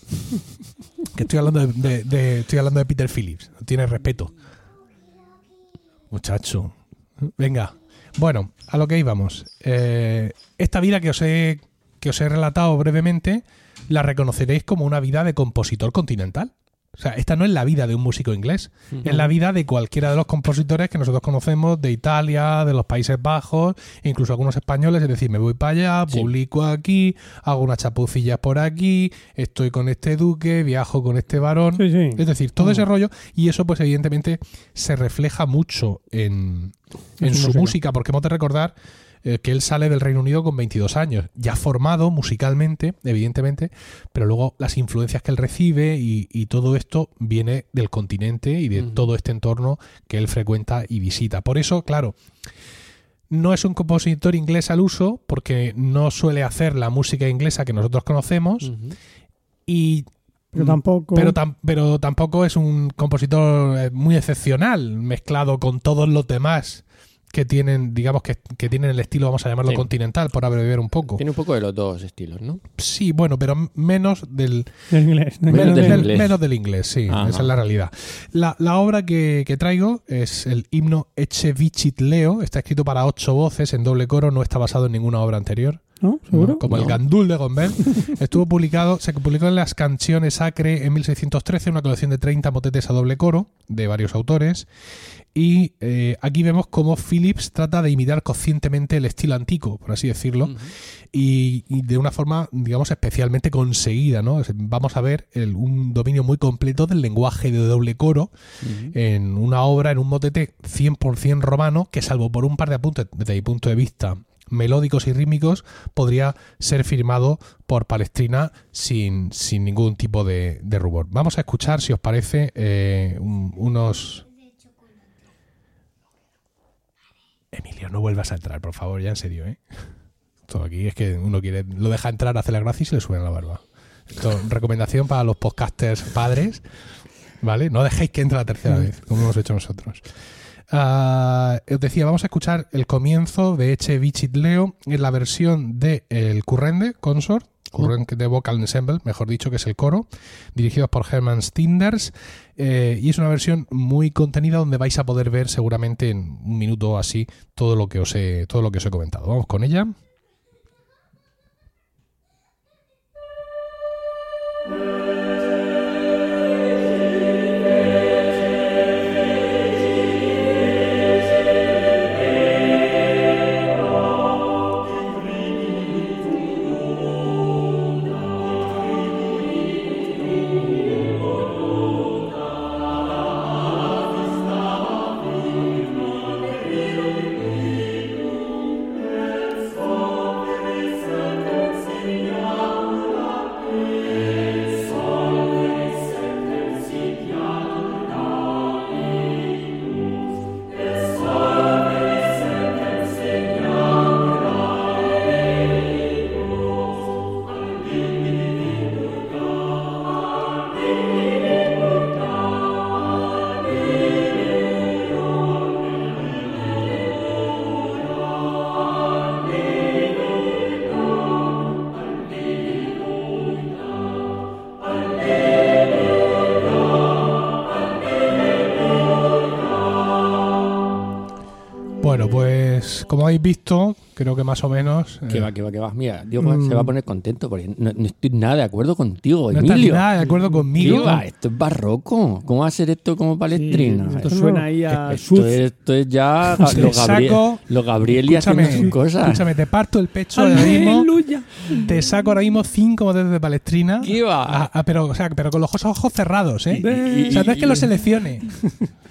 Speaker 1: que estoy hablando de, de- de- estoy hablando de Peter Phillips. No tiene respeto. Muchacho. Venga. Bueno, a lo que íbamos. Eh, esta vida que os he que os he relatado brevemente la reconoceréis como una vida de compositor continental. O sea, esta no es la vida de un músico inglés, es la vida de cualquiera de los compositores que nosotros conocemos de Italia, de los Países Bajos, e incluso algunos españoles, es decir, me voy para allá,
Speaker 3: Sí.
Speaker 1: publico aquí, hago unas chapucillas por aquí, estoy con este duque, viajo con este varón.
Speaker 2: Sí, sí.
Speaker 1: Es decir, todo
Speaker 2: Mm.
Speaker 1: ese rollo, y eso pues evidentemente se refleja mucho en, en
Speaker 2: su música,
Speaker 1: porque hemos de recordar eh, que él sale del Reino Unido con 22 años, ya formado musicalmente, evidentemente, pero luego las influencias que él recibe y, y todo esto viene del continente y de todo este entorno que él frecuenta y visita. Por eso, claro, no es un compositor inglés al uso, porque no suele hacer la música inglesa que nosotros conocemos, y
Speaker 2: Pero tampoco.
Speaker 1: pero, tam- pero tampoco es un compositor eh, muy excepcional, mezclado con todos los demás que tienen, digamos, que, que tienen el estilo, vamos a llamarlo
Speaker 3: Sí.
Speaker 1: continental, por abreviar un poco.
Speaker 3: Tiene un poco de los dos estilos, ¿no?
Speaker 1: Sí, bueno, pero menos del,
Speaker 2: Del inglés.
Speaker 3: Menos
Speaker 1: menos,
Speaker 3: del
Speaker 1: del-
Speaker 3: inglés.
Speaker 1: menos del inglés, sí,
Speaker 3: Ajá.
Speaker 1: esa es la realidad. La, la obra que, que traigo es el himno Eche Vicit Leo, está escrito para ocho voces en doble coro, no está basado en ninguna obra anterior.
Speaker 2: ¿No? ¿Seguro?
Speaker 1: ¿no? Como el
Speaker 3: No.
Speaker 1: Gandul de Gombert. Estuvo publicado, se publicó en las Canciones Sacre en 1613, una colección de 30 motetes a doble coro de varios autores. Y eh, aquí vemos cómo Phillips trata de imitar conscientemente el estilo antico, por así decirlo, y, y de una forma, digamos, especialmente conseguida. ¿no? Vamos a ver el- un dominio muy completo del lenguaje de doble coro en una obra, en un motete 100% romano, que salvo por un par de apuntes desde mi punto de vista melódicos y rítmicos, podría ser firmado por Palestrina sin, sin ningún tipo de, de rubor. Vamos a escuchar, si os parece, eh, un- unos... Emilio, no vuelvas a entrar, por favor, ya en serio, ¿eh? Todo aquí es que uno quiere, lo deja entrar, hace la gracia y se le sube la barba. Esto, recomendación para los podcasters padres, ¿vale? No dejéis que entre la tercera vez, como hemos hecho nosotros. Ah, os decía, vamos a escuchar el comienzo de Eche Vicit Leo en la versión de El Currende Consort, Currende de Vocal Ensemble, mejor dicho, que es el coro, dirigidos por Hermann Stinders, eh, y es una versión muy contenida donde vais a poder ver seguramente en un minuto o así todo lo que os he, todo lo que os he comentado. Vamos con ella. Habéis visto, creo que más o menos...
Speaker 3: Que
Speaker 1: eh,
Speaker 3: va, que va, que va. Mira, Diego
Speaker 2: Mm.
Speaker 3: se va a poner contento porque no, no estoy nada de acuerdo contigo,
Speaker 1: no estás
Speaker 3: Emilio.
Speaker 1: nada de acuerdo
Speaker 3: ¿Qué
Speaker 1: conmigo.
Speaker 3: va? Esto es barroco. ¿Cómo va a ser esto como palestrina?
Speaker 4: Sí, esto suena ahí a
Speaker 3: esto, es, esto es ya los, Gabriel, los Gabrieli haciendo
Speaker 1: Escúchame,
Speaker 3: sus cosas.
Speaker 1: escúchame, te parto el pecho ahora mismo.
Speaker 4: ¡Aleluya!
Speaker 1: Te saco ahora mismo cinco modelos de Palestrina.
Speaker 3: ¿Qué va?
Speaker 1: Ah, ah, pero, o sea, pero con los ojos, cerrados, ¿eh?
Speaker 3: Y-
Speaker 1: o sea, no es que los seleccione.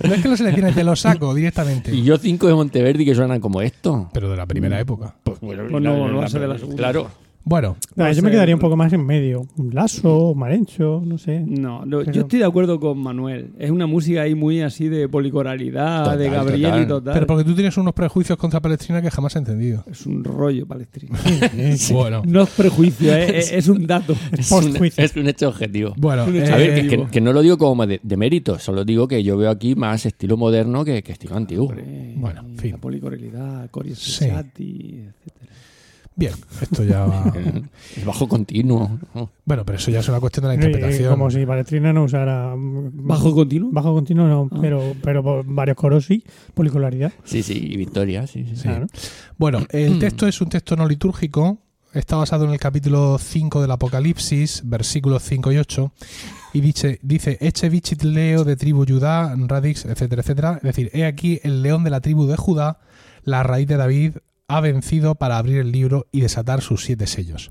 Speaker 1: No es que los seleccione, te los saco directamente.
Speaker 3: Y yo cinco de Monteverdi que suenan como esto.
Speaker 1: Pero de la primera época.
Speaker 3: Pues bueno,
Speaker 4: Pues no, no va a ser de la segunda.
Speaker 3: Claro.
Speaker 1: Bueno,
Speaker 4: No
Speaker 2: yo me quedaría un poco más en medio. Un lazo, marencho, no sé.
Speaker 4: No, no,
Speaker 2: Pero-
Speaker 4: yo estoy de acuerdo con Manuel. Es una música ahí muy así de policoralidad,
Speaker 3: Total,
Speaker 4: de Gabriel
Speaker 3: total.
Speaker 4: y total.
Speaker 1: pero porque tú tienes unos prejuicios contra Palestrina que jamás he entendido.
Speaker 4: Es un rollo palestrino.
Speaker 1: Bueno,
Speaker 4: No es prejuicio, ¿eh? es, es un dato.
Speaker 3: Es un, es un hecho objetivo.
Speaker 1: bueno.
Speaker 4: Un hecho
Speaker 3: A ver,
Speaker 1: eh,
Speaker 3: que, que- que no lo digo como de, de mérito, solo digo que yo veo aquí más estilo moderno que, que estilo antiguo.
Speaker 4: Hombre,
Speaker 1: Bueno, en fin.
Speaker 4: La policoralidad, Cory
Speaker 1: Sí.
Speaker 4: Etcétera.
Speaker 1: Bien, esto ya va.
Speaker 3: Es bajo continuo. ¿no?
Speaker 1: Bueno, pero eso ya es una cuestión de la interpretación.
Speaker 2: Como si Palestrina no usara. mm,
Speaker 4: ¿Bajo continuo?
Speaker 2: Bajo continuo no,
Speaker 4: Ah.
Speaker 2: pero, pero por varios coros sí. Policolaridad.
Speaker 3: Sí, sí, y Victoria, sí, sí.
Speaker 1: Sí.
Speaker 2: Claro.
Speaker 1: Bueno, el texto es un texto no litúrgico. Está basado en el capítulo 5 del Apocalipsis, versículos 5 y 8. Y dice, dice Eche vicit leo de tribu Judá, radix, etcétera, etcétera. Es decir, he aquí el león de la tribu de Judá, la raíz de David, ha vencido para abrir el libro y desatar sus siete sellos.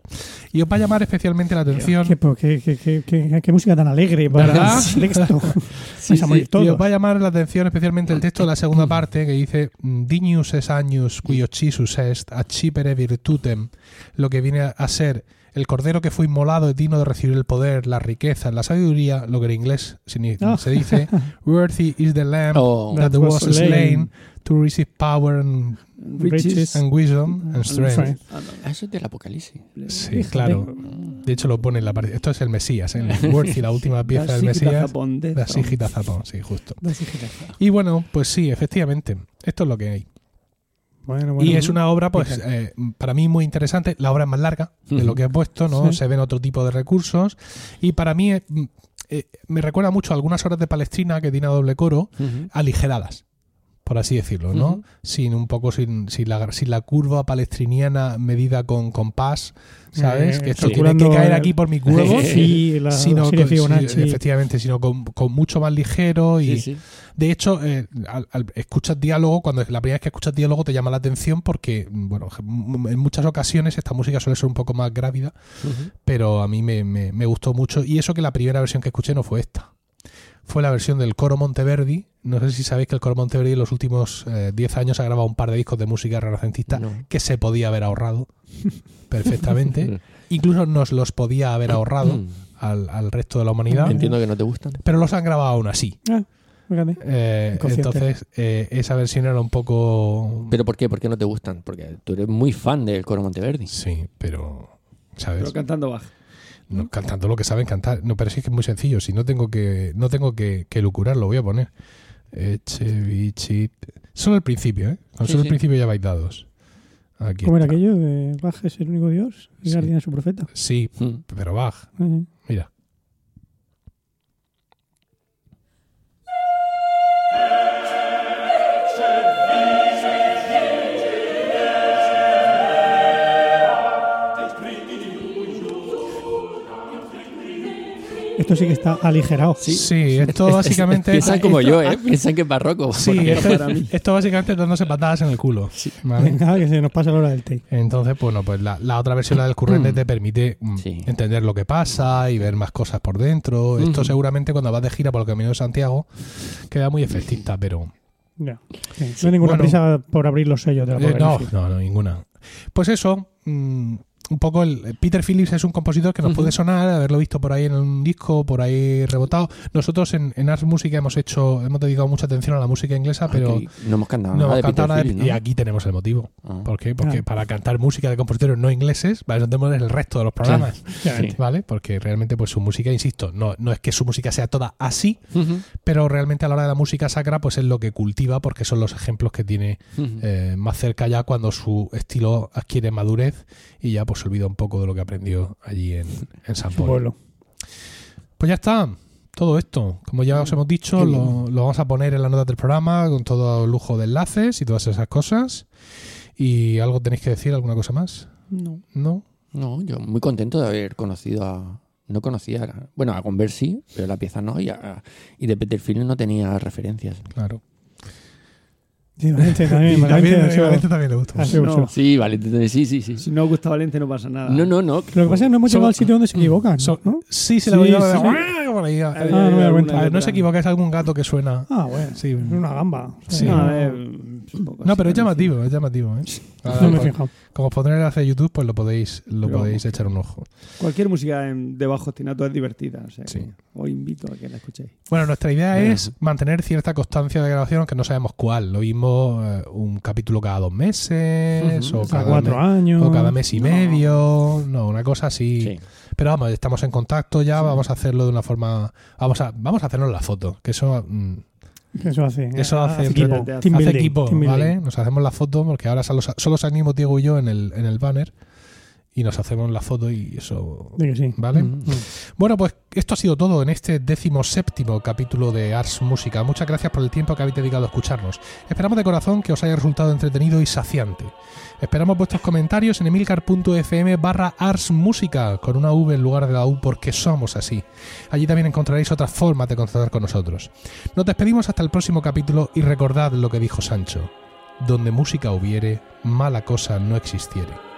Speaker 1: Y os va a llamar especialmente la atención.
Speaker 2: ¿Qué, qué, qué, qué, qué- qué música tan alegre para
Speaker 1: ¿Verdad?
Speaker 2: el texto.
Speaker 3: Sí, sí.
Speaker 1: Y os va a llamar la atención especialmente el texto de la segunda parte que dice Dignus es agnus qui occisus est accipere virtutem, lo que viene a ser el cordero que fue inmolado es digno de recibir el poder, la riqueza, la sabiduría, lo que en inglés
Speaker 2: Ah.
Speaker 1: se dice Worthy is the lamb
Speaker 3: Oh.
Speaker 1: that
Speaker 2: That
Speaker 1: was
Speaker 2: was
Speaker 1: slain
Speaker 2: slain
Speaker 1: to receive power and,
Speaker 2: Riches.
Speaker 1: and wisdom and strength.
Speaker 2: strength.
Speaker 4: Ah, no.
Speaker 3: Ah, Eso es del Apocalipsis.
Speaker 1: Sí,
Speaker 2: Fíjate.
Speaker 1: claro. De hecho lo pone en la parte. Esto es el Mesías, ¿eh? el Worthy, la última pieza del Mesías. La. Sigita Zapón, sí, justo. Y bueno, pues sí, efectivamente, esto es lo que hay.
Speaker 2: Bueno, bueno,
Speaker 1: y es una obra, pues, eh, para mí muy interesante. La obra es más larga de lo que he puesto, ¿no?
Speaker 2: Sí.
Speaker 1: Se ven otro tipo de recursos. Y para mí eh, me recuerda mucho a algunas horas de Palestrina que tiene a doble coro, aligeradas, por así decirlo, ¿no? Sin un poco, sin, sin, la, sin la curva palestriniana medida con compás, ¿sabes?
Speaker 2: Eh,
Speaker 1: que esto tiene que caer aquí por mis huevos.
Speaker 2: Sí, la
Speaker 1: sino con- efectivamente, sino con, con mucho más ligero y
Speaker 3: Sí, sí.
Speaker 1: de hecho eh, al, al- escuchas diálogo cuando la primera vez que escuchas diálogo te llama la atención porque bueno en muchas ocasiones esta música suele ser un poco más grávida pero a mí me, me- me gustó mucho y eso que la primera versión que escuché no fue esta fue la versión del coro Monteverdi no sé si sabéis que el coro Monteverdi en los últimos eh, 10 años ha grabado un par de discos de música renacentista
Speaker 3: No.
Speaker 1: que se podía haber ahorrado perfectamente incluso nos los podía haber ahorrado
Speaker 3: Mm.
Speaker 1: al, al resto de la humanidad
Speaker 3: Entiendo que no te gustan.
Speaker 1: pero los han grabado aún así
Speaker 2: Ah.
Speaker 1: Eh, entonces, eh, esa versión era un poco.
Speaker 3: ¿Pero por qué? ¿Por qué no te gustan? Porque tú eres muy fan del coro Monteverdi.
Speaker 1: Sí, pero. ¿Sabes?
Speaker 4: Pero cantando baja.
Speaker 1: No, cantando lo que saben cantar. No, pero sí que es muy sencillo. Si no tengo que. No tengo que, que lucurar, lo voy a poner. Echevichit. Solo el principio, ¿eh? Con
Speaker 3: Sí,
Speaker 1: solo
Speaker 3: sí.
Speaker 1: el principio ya vais dados. Aquí
Speaker 2: ¿Cómo era aquello de Baj es el único Dios y
Speaker 1: Sí.
Speaker 2: Gardiner es su profeta?
Speaker 1: Sí,
Speaker 3: Mm.
Speaker 1: pero Bach. Mira.
Speaker 2: Esto sí que está aligerado.
Speaker 1: Sí, esto básicamente.
Speaker 3: Piensan como yo, ¿eh? Piensan que es barroco.
Speaker 1: Sí, esto,
Speaker 4: para mí.
Speaker 1: esto básicamente es dándose patadas en el culo. ¿vale?
Speaker 2: Venga, que se nos pasa la hora del té.
Speaker 1: Entonces, bueno, pues la, la otra versión, la del currente, te permite mm,
Speaker 3: Sí.
Speaker 1: entender lo que pasa y ver más cosas por dentro. Esto seguramente cuando vas de gira por el Camino de Santiago queda muy efectista, pero.
Speaker 2: Sí, No hay ninguna
Speaker 1: Bueno.
Speaker 2: prisa por abrir los sellos de la
Speaker 1: eh, no, no, no, ninguna. Pues eso, mm, un poco el Peter Phillips es un compositor que nos puede sonar, haberlo visto por ahí en un disco, por ahí rebotado. Nosotros en, en Ars Música hemos hecho, hemos dedicado mucha atención a la música inglesa, pero
Speaker 3: Aquí no hemos cantado
Speaker 1: no
Speaker 3: nada
Speaker 1: hemos
Speaker 3: de
Speaker 1: cantado
Speaker 3: Peter
Speaker 1: nada de-
Speaker 3: Phillips, ¿no?
Speaker 1: y aquí tenemos el motivo.
Speaker 3: Ah.
Speaker 1: ¿Por qué? Porque
Speaker 2: Ah.
Speaker 1: para cantar música de compositores no ingleses, eso tenemos el resto de los programas.
Speaker 3: Sí.
Speaker 1: ¿Vale? Porque realmente, pues su música, insisto, no, no es que su música sea toda así, pero realmente a la hora de la música sacra, pues es lo que cultiva, porque son los ejemplos que tiene eh, más cerca ya cuando su estilo adquiere madurez y ya pues se olvida un poco de lo que aprendió allí en, en San
Speaker 2: pueblo.
Speaker 1: Pues ya está. Todo esto, como ya os hemos dicho, lo, lo vamos a poner en la nota del programa con todo lujo de enlaces y todas esas cosas. ¿Y algo tenéis que decir? ¿Alguna cosa más?
Speaker 2: No.
Speaker 1: ¿No?
Speaker 3: No, yo muy contento de haber conocido a. No conocía. a- Bueno, a Converse sí, pero la pieza no. Y, a- y de Peter Phillips no tenía referencias.
Speaker 1: Claro.
Speaker 2: Sí, Valente también.
Speaker 1: Y
Speaker 2: Valente
Speaker 1: también, Valente también le gusta.
Speaker 2: sido
Speaker 4: No.
Speaker 3: Sí, vale, entonces sí, sí, sí.
Speaker 4: Si no gusta Valente no pasa nada.
Speaker 3: No, no, no.
Speaker 2: Lo que pasa es que no hemos llegado al sitio donde se equivocan.
Speaker 1: Son-
Speaker 2: ¿no?
Speaker 1: Sí, se
Speaker 2: Sí,
Speaker 1: la voy a
Speaker 2: sí.
Speaker 1: por ahí.
Speaker 4: Hay-
Speaker 1: A
Speaker 2: Ah,
Speaker 4: hay
Speaker 2: no me
Speaker 4: alguna
Speaker 2: cuenta.
Speaker 1: ver, no se equivoca, es algún gato que suena.
Speaker 2: Ah, bueno.
Speaker 1: Sí.
Speaker 2: Es una gamba.
Speaker 1: Sí.
Speaker 4: No, eh, un poco
Speaker 1: No, pero es llamativo, es llamativo. ¿eh? Ahora,
Speaker 2: no me he
Speaker 1: pues,
Speaker 2: fijado.
Speaker 1: Como os pondré el enlace de YouTube, pues lo podéis, lo
Speaker 4: Pero
Speaker 1: podéis echar un ojo.
Speaker 4: Cualquier música en- de bajo ostinato es divertida. O sea, que
Speaker 1: Sí.
Speaker 4: os invito a que la escuchéis.
Speaker 1: Bueno, nuestra idea es mantener cierta constancia de grabación, aunque no sabemos cuál. Lo mismo eh, un capítulo cada dos meses o, cada
Speaker 2: cuatro años.
Speaker 1: o cada mes y
Speaker 4: No.
Speaker 1: medio. No, una cosa así.
Speaker 3: Sí.
Speaker 1: Pero vamos, estamos en contacto ya, vamos a hacerlo de una forma... Vamos a, vamos a hacernos la foto, que eso... mm,
Speaker 2: Eso hace.
Speaker 1: Eso hace
Speaker 2: equipo.
Speaker 4: entre-
Speaker 2: Team
Speaker 1: hace
Speaker 2: building,
Speaker 1: equipo,
Speaker 2: team building.
Speaker 1: ¿vale? Nos hacemos la foto porque ahora solo, solo salimos Diego y yo en el, en el banner y nos hacemos la foto y eso...
Speaker 2: Sí.
Speaker 1: ¿Vale?
Speaker 3: Mm.
Speaker 1: Bueno, pues esto ha sido todo en este décimo séptimo capítulo de Ars Música. Muchas gracias por el tiempo que habéis dedicado a escucharnos. Esperamos de corazón que os haya resultado entretenido y saciante. Esperamos vuestros comentarios en emilcar.fm barra Ars Música con una V en lugar de la U porque somos así. Allí también encontraréis otras formas de contactar con nosotros. Nos despedimos hasta el próximo capítulo y recordad lo que dijo Sancho. Donde música hubiere, mala cosa no existiere.